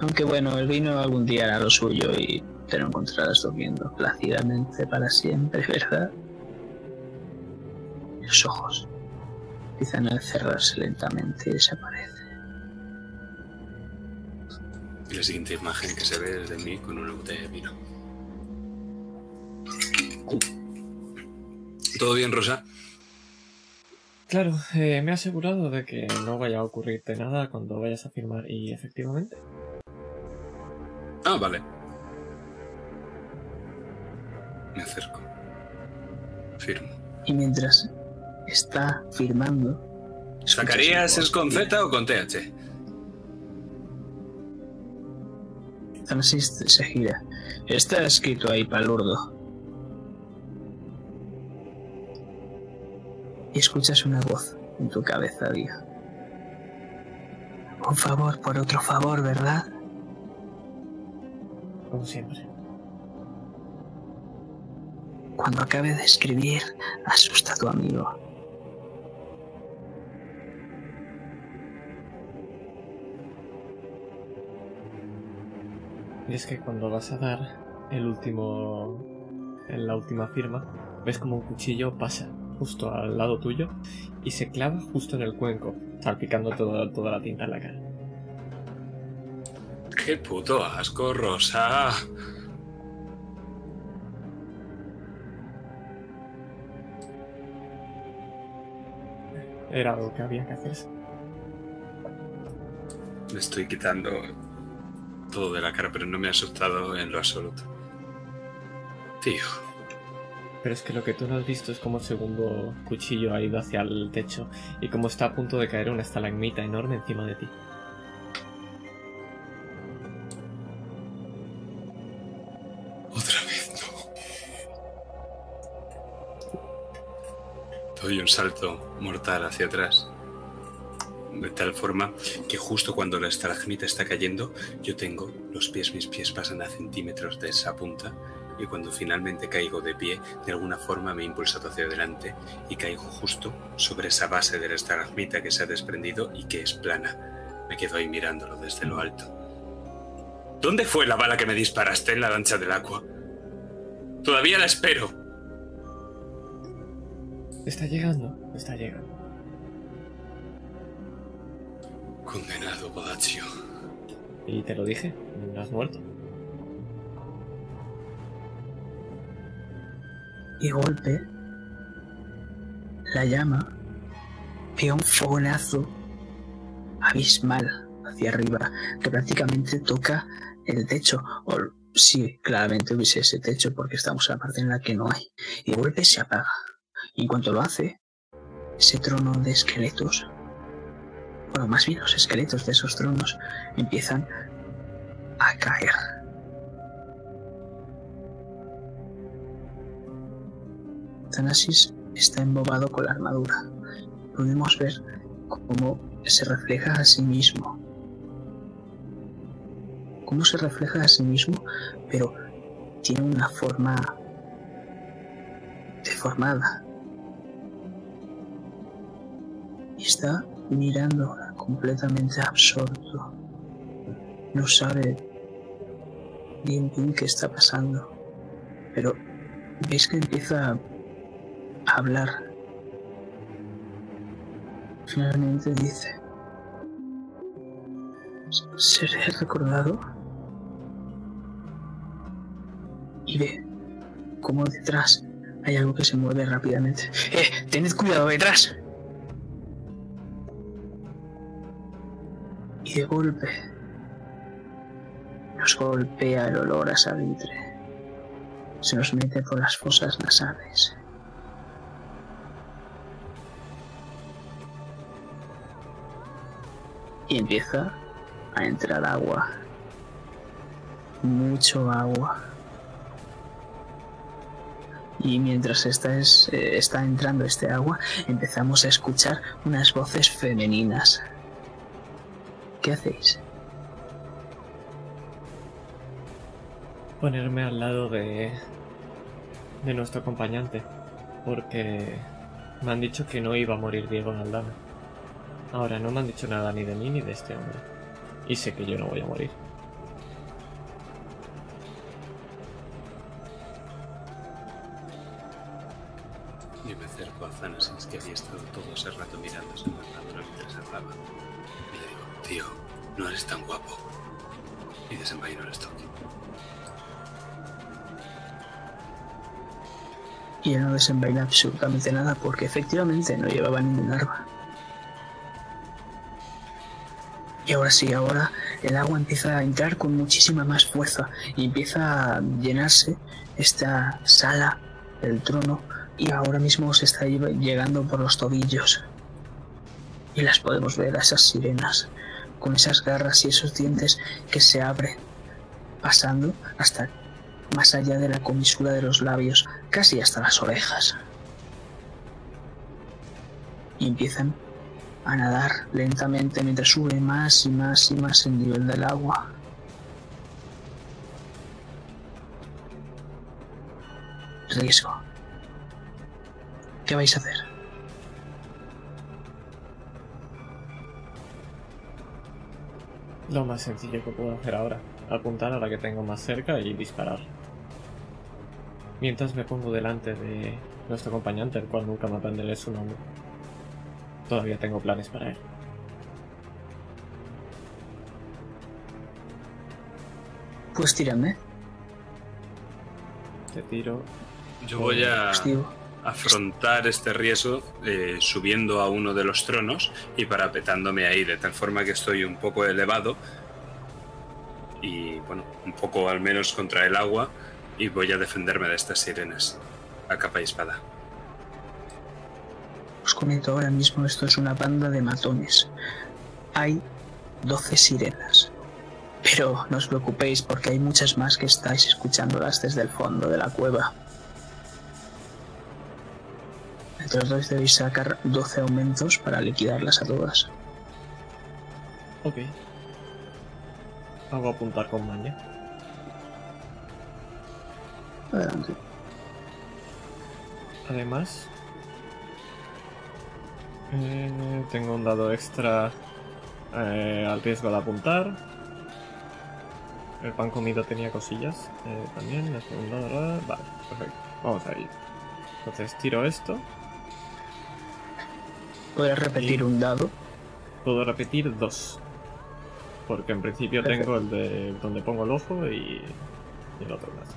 Aunque bueno, el vino algún día hará lo suyo y te lo encontrarás durmiendo plácidamente para siempre, ¿verdad? Los ojos empiezan a cerrarse lentamente y desaparece. Y la siguiente imagen que se ve es de mí con una botella de vino. ¿Todo bien, Rosa? Claro, eh, me he asegurado de que no vaya a ocurrirte nada cuando vayas a firmar y efectivamente. Ah, vale. Me acerco. Firmo. Y mientras está firmando... escuchas ¿Sacarías una es con Z o con TH? Francis se gira. Está escrito ahí palurdo. Y escuchas una voz en tu cabeza, diga. Un favor por otro favor, ¿verdad? Como siempre. Cuando acabe de escribir, asusta a tu amigo. Y es que cuando vas a dar el último. en la última firma, ves como un cuchillo pasa justo al lado tuyo y se clava justo en el cuenco, salpicando toda, toda la tinta en la cara. ¡Qué puto asco, Rosa! Era que había que hacerse. Me estoy quitando todo de la cara, pero no me ha asustado en lo absoluto. Tío, Pero es que lo que tú no has visto es como el segundo cuchillo ha ido hacia el techo y como está a punto de caer una estalagmita enorme encima de ti. Doy un salto mortal hacia atrás. De tal forma que justo cuando la estalagmita está cayendo, yo tengo los pies, mis pies pasan a centímetros de esa punta y cuando finalmente caigo de pie, de alguna forma me he impulsado hacia adelante y caigo justo sobre esa base de la estalagmita que se ha desprendido y que es plana. Me quedo ahí mirándolo desde lo alto. ¿Dónde fue la bala que me disparaste en la lancha del agua? Todavía la espero. Está llegando, está llegando. Condenado Bodaccio. Y te lo dije, no has muerto. Y golpe, la llama pega un fogonazo abismal hacia arriba, que prácticamente toca el techo. O sí, claramente hubiese ese techo porque estamos en la parte en la que no hay. Y golpe se apaga. Y cuanto lo hace, ese trono de esqueletos, bueno, más bien los esqueletos de esos tronos, empiezan a caer. Thanasis está embobado con la armadura. Podemos ver cómo se refleja a sí mismo. Cómo se refleja a sí mismo, pero tiene una forma deformada. Está mirándola completamente absorto. No sabe bien bien qué está pasando. Pero veis que empieza a hablar. Finalmente dice, ¿seré recordado? Y ve como detrás hay algo que se mueve rápidamente. ¡Eh! ¡Tened cuidado detrás! Y de golpe nos golpea el olor a salitre. Se nos mete por las fosas nasales. Y empieza a entrar agua. Mucho agua. Y mientras está, es- eh, está entrando este agua, empezamos a escuchar unas voces femeninas. ¿Qué hacéis? Ponerme al lado de. de nuestro acompañante. Porque me han dicho que no iba a morir Diego en. Ahora no me han dicho nada ni de mí ni de este hombre. Y sé que yo no voy a morir. Absolutamente nada porque efectivamente no llevaba ningún arma. Y ahora sí, ahora el agua empieza a entrar con muchísima más fuerza y empieza a llenarse esta sala del trono y ahora mismo se está lle- llegando por los tobillos. Y las podemos ver a esas sirenas con esas garras y esos dientes que se abren, pasando hasta más allá de la comisura de los labios, casi hasta las orejas. Y empiezan a nadar lentamente mientras sube más y más y más el nivel del agua. Riesgo. ¿Qué vais a hacer? Lo más sencillo que puedo hacer ahora. Apuntar a la que tengo más cerca y disparar. Mientras me pongo delante de nuestro acompañante, el cual nunca me aprenderé su nombre. Todavía tengo planes para él. Pues tírenme. Te tiro. Yo voy a afrontar este riesgo eh, subiendo a uno de los tronos y parapetándome ahí, de tal forma que estoy un poco elevado y, bueno, un poco al menos contra el agua y voy a defenderme de estas sirenas a capa y espada. Os comento ahora mismo, esto es una banda de matones. Hay 12 sirenas. Pero no os preocupéis porque hay muchas más que estáis escuchándolas desde el fondo de la cueva. Entre los dos debéis sacar 12 aumentos para liquidarlas a todas. Ok. Hago apuntar con maña. Adelante. Además, eh, tengo un dado extra eh, al riesgo de apuntar. El pan comido tenía cosillas eh, también. el segundo dado- Vale, perfecto. Vamos a ir. Entonces tiro esto. Podrás repetir un dado. Puedo repetir dos. Porque en principio Perfecto. tengo el de donde pongo el ojo y, y el otro más.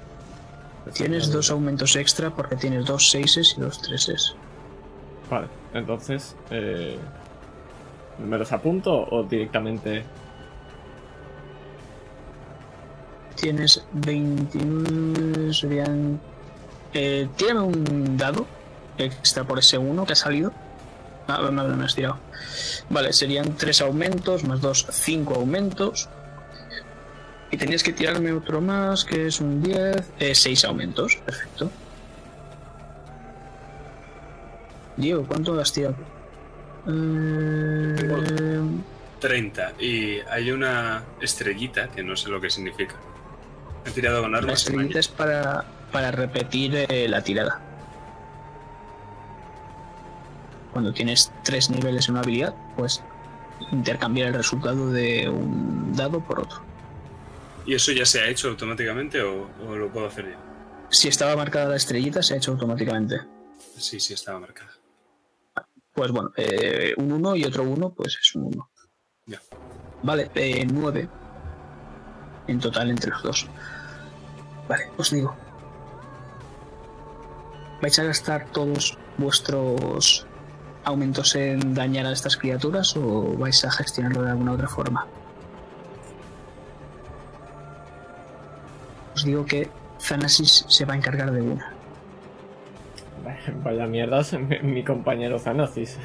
Tienes dos aumentos extra porque tienes dos seises y dos treses. Vale, entonces. eh, ¿Me los apunto o directamente.? Tienes 29. Serían. Eh, tírame un dado extra por ese uno que ha salido. Ah, no, no me has tirado. Vale, serían tres aumentos más dos, cinco aumentos. Y tenías que tirarme otro más, que es un 10. Eh, seis aumentos, perfecto. Diego, ¿cuánto has tirado? Eh, 30. Y hay una estrellita que no sé lo que significa. He tirado con La armas. y estrellita es para, para repetir eh, la tirada. Cuando tienes tres niveles en una habilidad, pues intercambiar el resultado de un dado por otro. ¿Y eso ya se ha hecho automáticamente o, o lo puedo hacer yo? Si estaba marcada la estrellita, se ha hecho automáticamente. Sí, sí, estaba marcada. Pues bueno, eh, un 1 y otro 1, pues es un 1. Ya. Vale, 9 en total entre los dos. Vale, os digo. ¿Vais a gastar todos vuestros aumentos en dañar a estas criaturas o vais a gestionarlo de alguna otra forma? Os digo que Thanasis se va a encargar de una. Vaya mierda, mi, compañero Zanosis.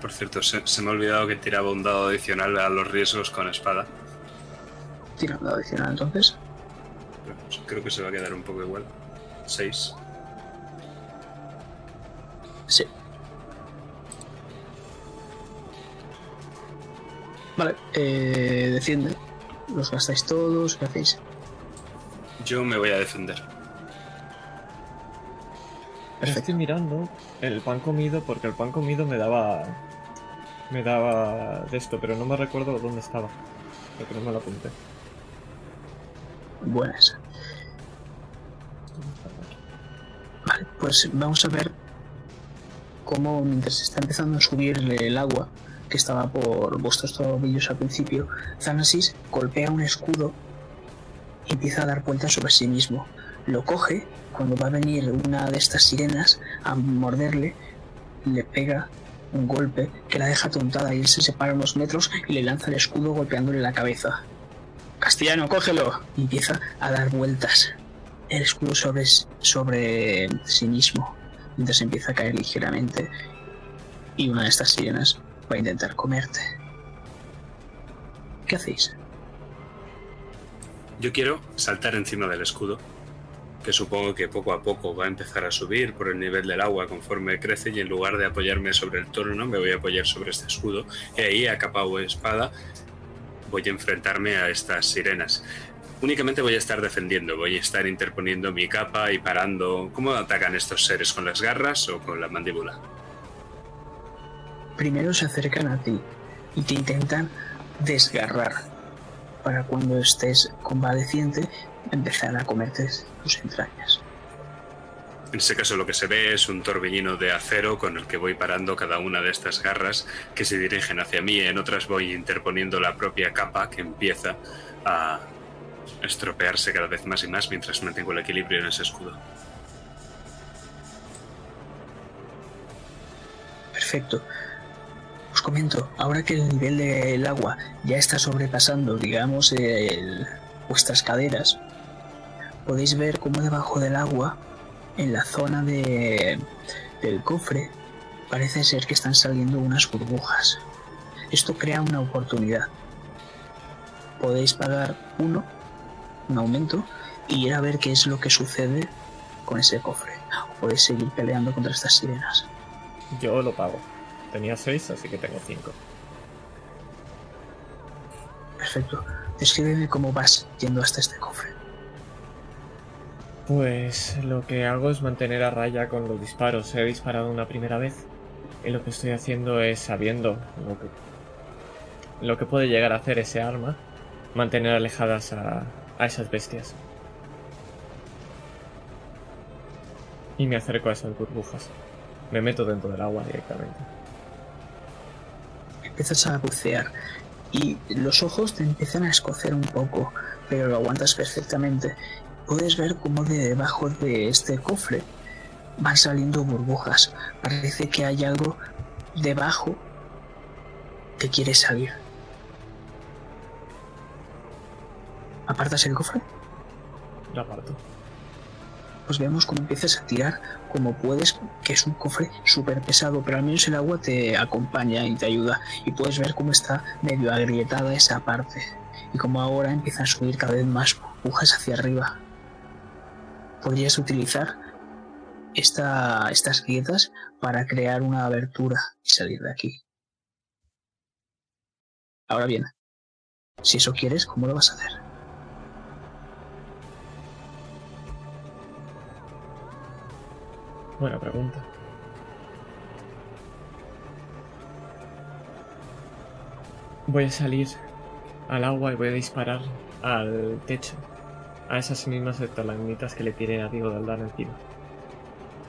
Por cierto, se, se me ha olvidado que tiraba un dado adicional a los riesgos con espada. Tira un dado adicional entonces. Pues, creo que se va a quedar un poco igual. 6. Sí. Vale, eh, defiende. Los gastáis todos, ¿qué hacéis? Yo me voy a defender. Perfecto. Estoy mirando el pan comido porque el pan comido me daba. Me daba de esto, pero no me recuerdo dónde estaba. Porque no me lo apunté. Buenas. Vale, pues vamos a ver cómo mientras está empezando a subir el agua que estaba por vuestros tobillos al principio, Thanasis golpea un escudo y empieza a dar vueltas sobre sí mismo. Lo coge cuando va a venir una de estas sirenas a morderle, le pega un golpe que la deja tontada y él se separa unos metros y le lanza el escudo golpeándole la cabeza. Castellano, cógelo. Y empieza a dar vueltas el escudo sobre, sobre sí mismo mientras empieza a caer ligeramente. Y una de estas sirenas va a intentar comerte. ¿Qué hacéis? Yo quiero saltar encima del escudo, que supongo que poco a poco va a empezar a subir por el nivel del agua conforme crece y en lugar de apoyarme sobre el trono me voy a apoyar sobre este escudo y ahí a capa o espada voy a enfrentarme a estas sirenas. Únicamente voy a estar defendiendo, voy a estar interponiendo mi capa y parando. ¿Cómo atacan estos seres? ¿Con las garras o con la mandíbula? Primero se acercan a ti y te intentan desgarrar para cuando estés convaleciente empezar a comerte tus entrañas. En este caso lo que se ve es un torbellino de acero con el que voy parando cada una de estas garras que se dirigen hacia mí. En otras voy interponiendo la propia capa que empieza a estropearse cada vez más y más mientras mantengo el equilibrio en ese escudo. Perfecto. Os comento, ahora que el nivel del agua ya está sobrepasando, digamos, el- vuestras caderas, podéis ver cómo debajo del agua, en la zona de, del cofre, parece ser que están saliendo unas burbujas. Esto crea una oportunidad. Podéis pagar uno, un aumento, y ir a ver qué es lo que sucede con ese cofre. Podéis seguir peleando contra estas sirenas. Yo lo pago. Tenía 6, así que tengo 5. Perfecto. Descríbeme cómo vas yendo hasta este cofre. Pues lo que hago es mantener a raya con los disparos. He disparado una primera vez. Y lo que estoy haciendo es sabiendo lo que, lo que puede llegar a hacer ese arma, mantener alejadas a, a esas bestias. Y me acerco a esas burbujas. Me meto dentro del agua directamente. Empiezas a bucear y los ojos te empiezan a escocer un poco, pero lo aguantas perfectamente. Puedes ver cómo de debajo de este cofre van saliendo burbujas. Parece que hay algo debajo que quiere salir. ¿Apartas el cofre? Lo aparto. Pues vemos cómo empiezas a tirar como puedes, que es un cofre súper pesado, pero al menos el agua te acompaña y te ayuda. Y puedes ver cómo está medio agrietada esa parte. Y como ahora empiezan a subir cada vez más burbujas hacia arriba. Podrías utilizar esta, estas grietas para crear una abertura y salir de aquí. Ahora bien, si eso quieres, ¿cómo lo vas a hacer? Buena pregunta. Voy a salir al agua y voy a disparar al techo. A esas mismas estalagmitas que le tiré a Diego de Aldar encima.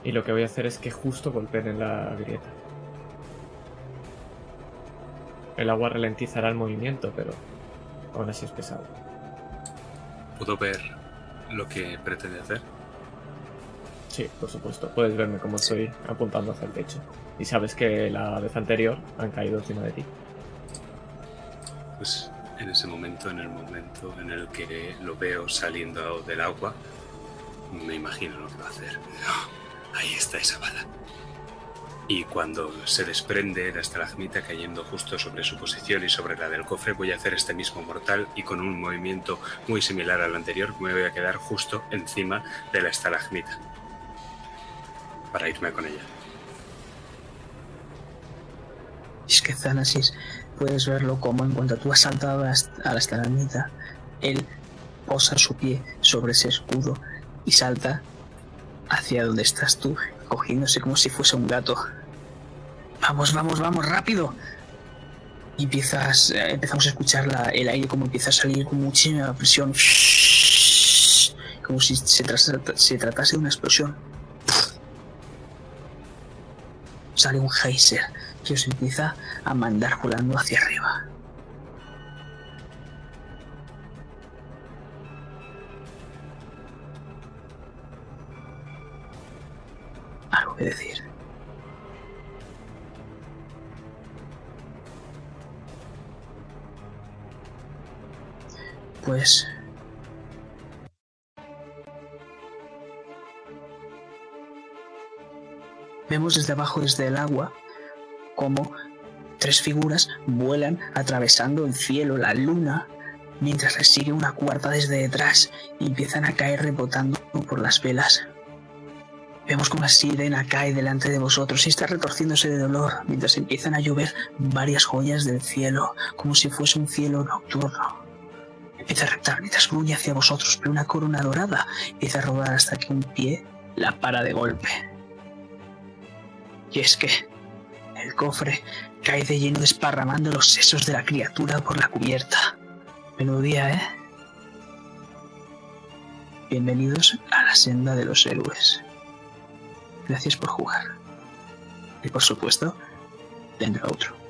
Y lo que voy a hacer es que justo golpeen en la grieta. El agua ralentizará el movimiento, pero aún así es pesado. ¿Puedo ver lo que pretende hacer? Sí, por supuesto. Puedes verme como estoy apuntando hacia el techo. Y sabes que la vez anterior han caído encima de ti. Pues en ese momento, en el momento en el que lo veo saliendo del agua, me imagino lo que va a hacer. ¡Oh! ahí está esa bala. Y cuando se desprende la estalagmita cayendo justo sobre su posición y sobre la del cofre, voy a hacer este mismo mortal y con un movimiento muy similar al anterior me voy a quedar justo encima de la estalagmita para irme con ella. Es que Zanasis, puedes verlo como en cuanto tú has saltado a la estalagmita, él posa su pie sobre ese escudo y salta hacia donde estás tú, cogiéndose como si fuese un gato. Vamos, vamos, vamos, rápido. Y empiezas, eh, empezamos a escuchar el aire como empieza a salir con muchísima presión. Como si se tratase de una explosión. Sale un geyser que os empieza a mandar volando hacia arriba. Algo que decir. Pues vemos desde abajo, desde el agua, como tres figuras vuelan atravesando el cielo, la luna, mientras les sigue una cuarta desde detrás y empiezan a caer rebotando por las velas. Vemos como la sirena cae delante de vosotros y está retorciéndose de dolor mientras empiezan a llover varias joyas del cielo, como si fuese un cielo nocturno. Empieza a reptar mientras gruñe hacia vosotros, pero una corona dorada empieza a rodar hasta que un pie la para de golpe. Y es que el cofre cae de lleno desparramando los sesos de la criatura por la cubierta. Menudo día, ¿eh? Bienvenidos a la senda de los héroes. Gracias por jugar. Y por supuesto, tendrá otro.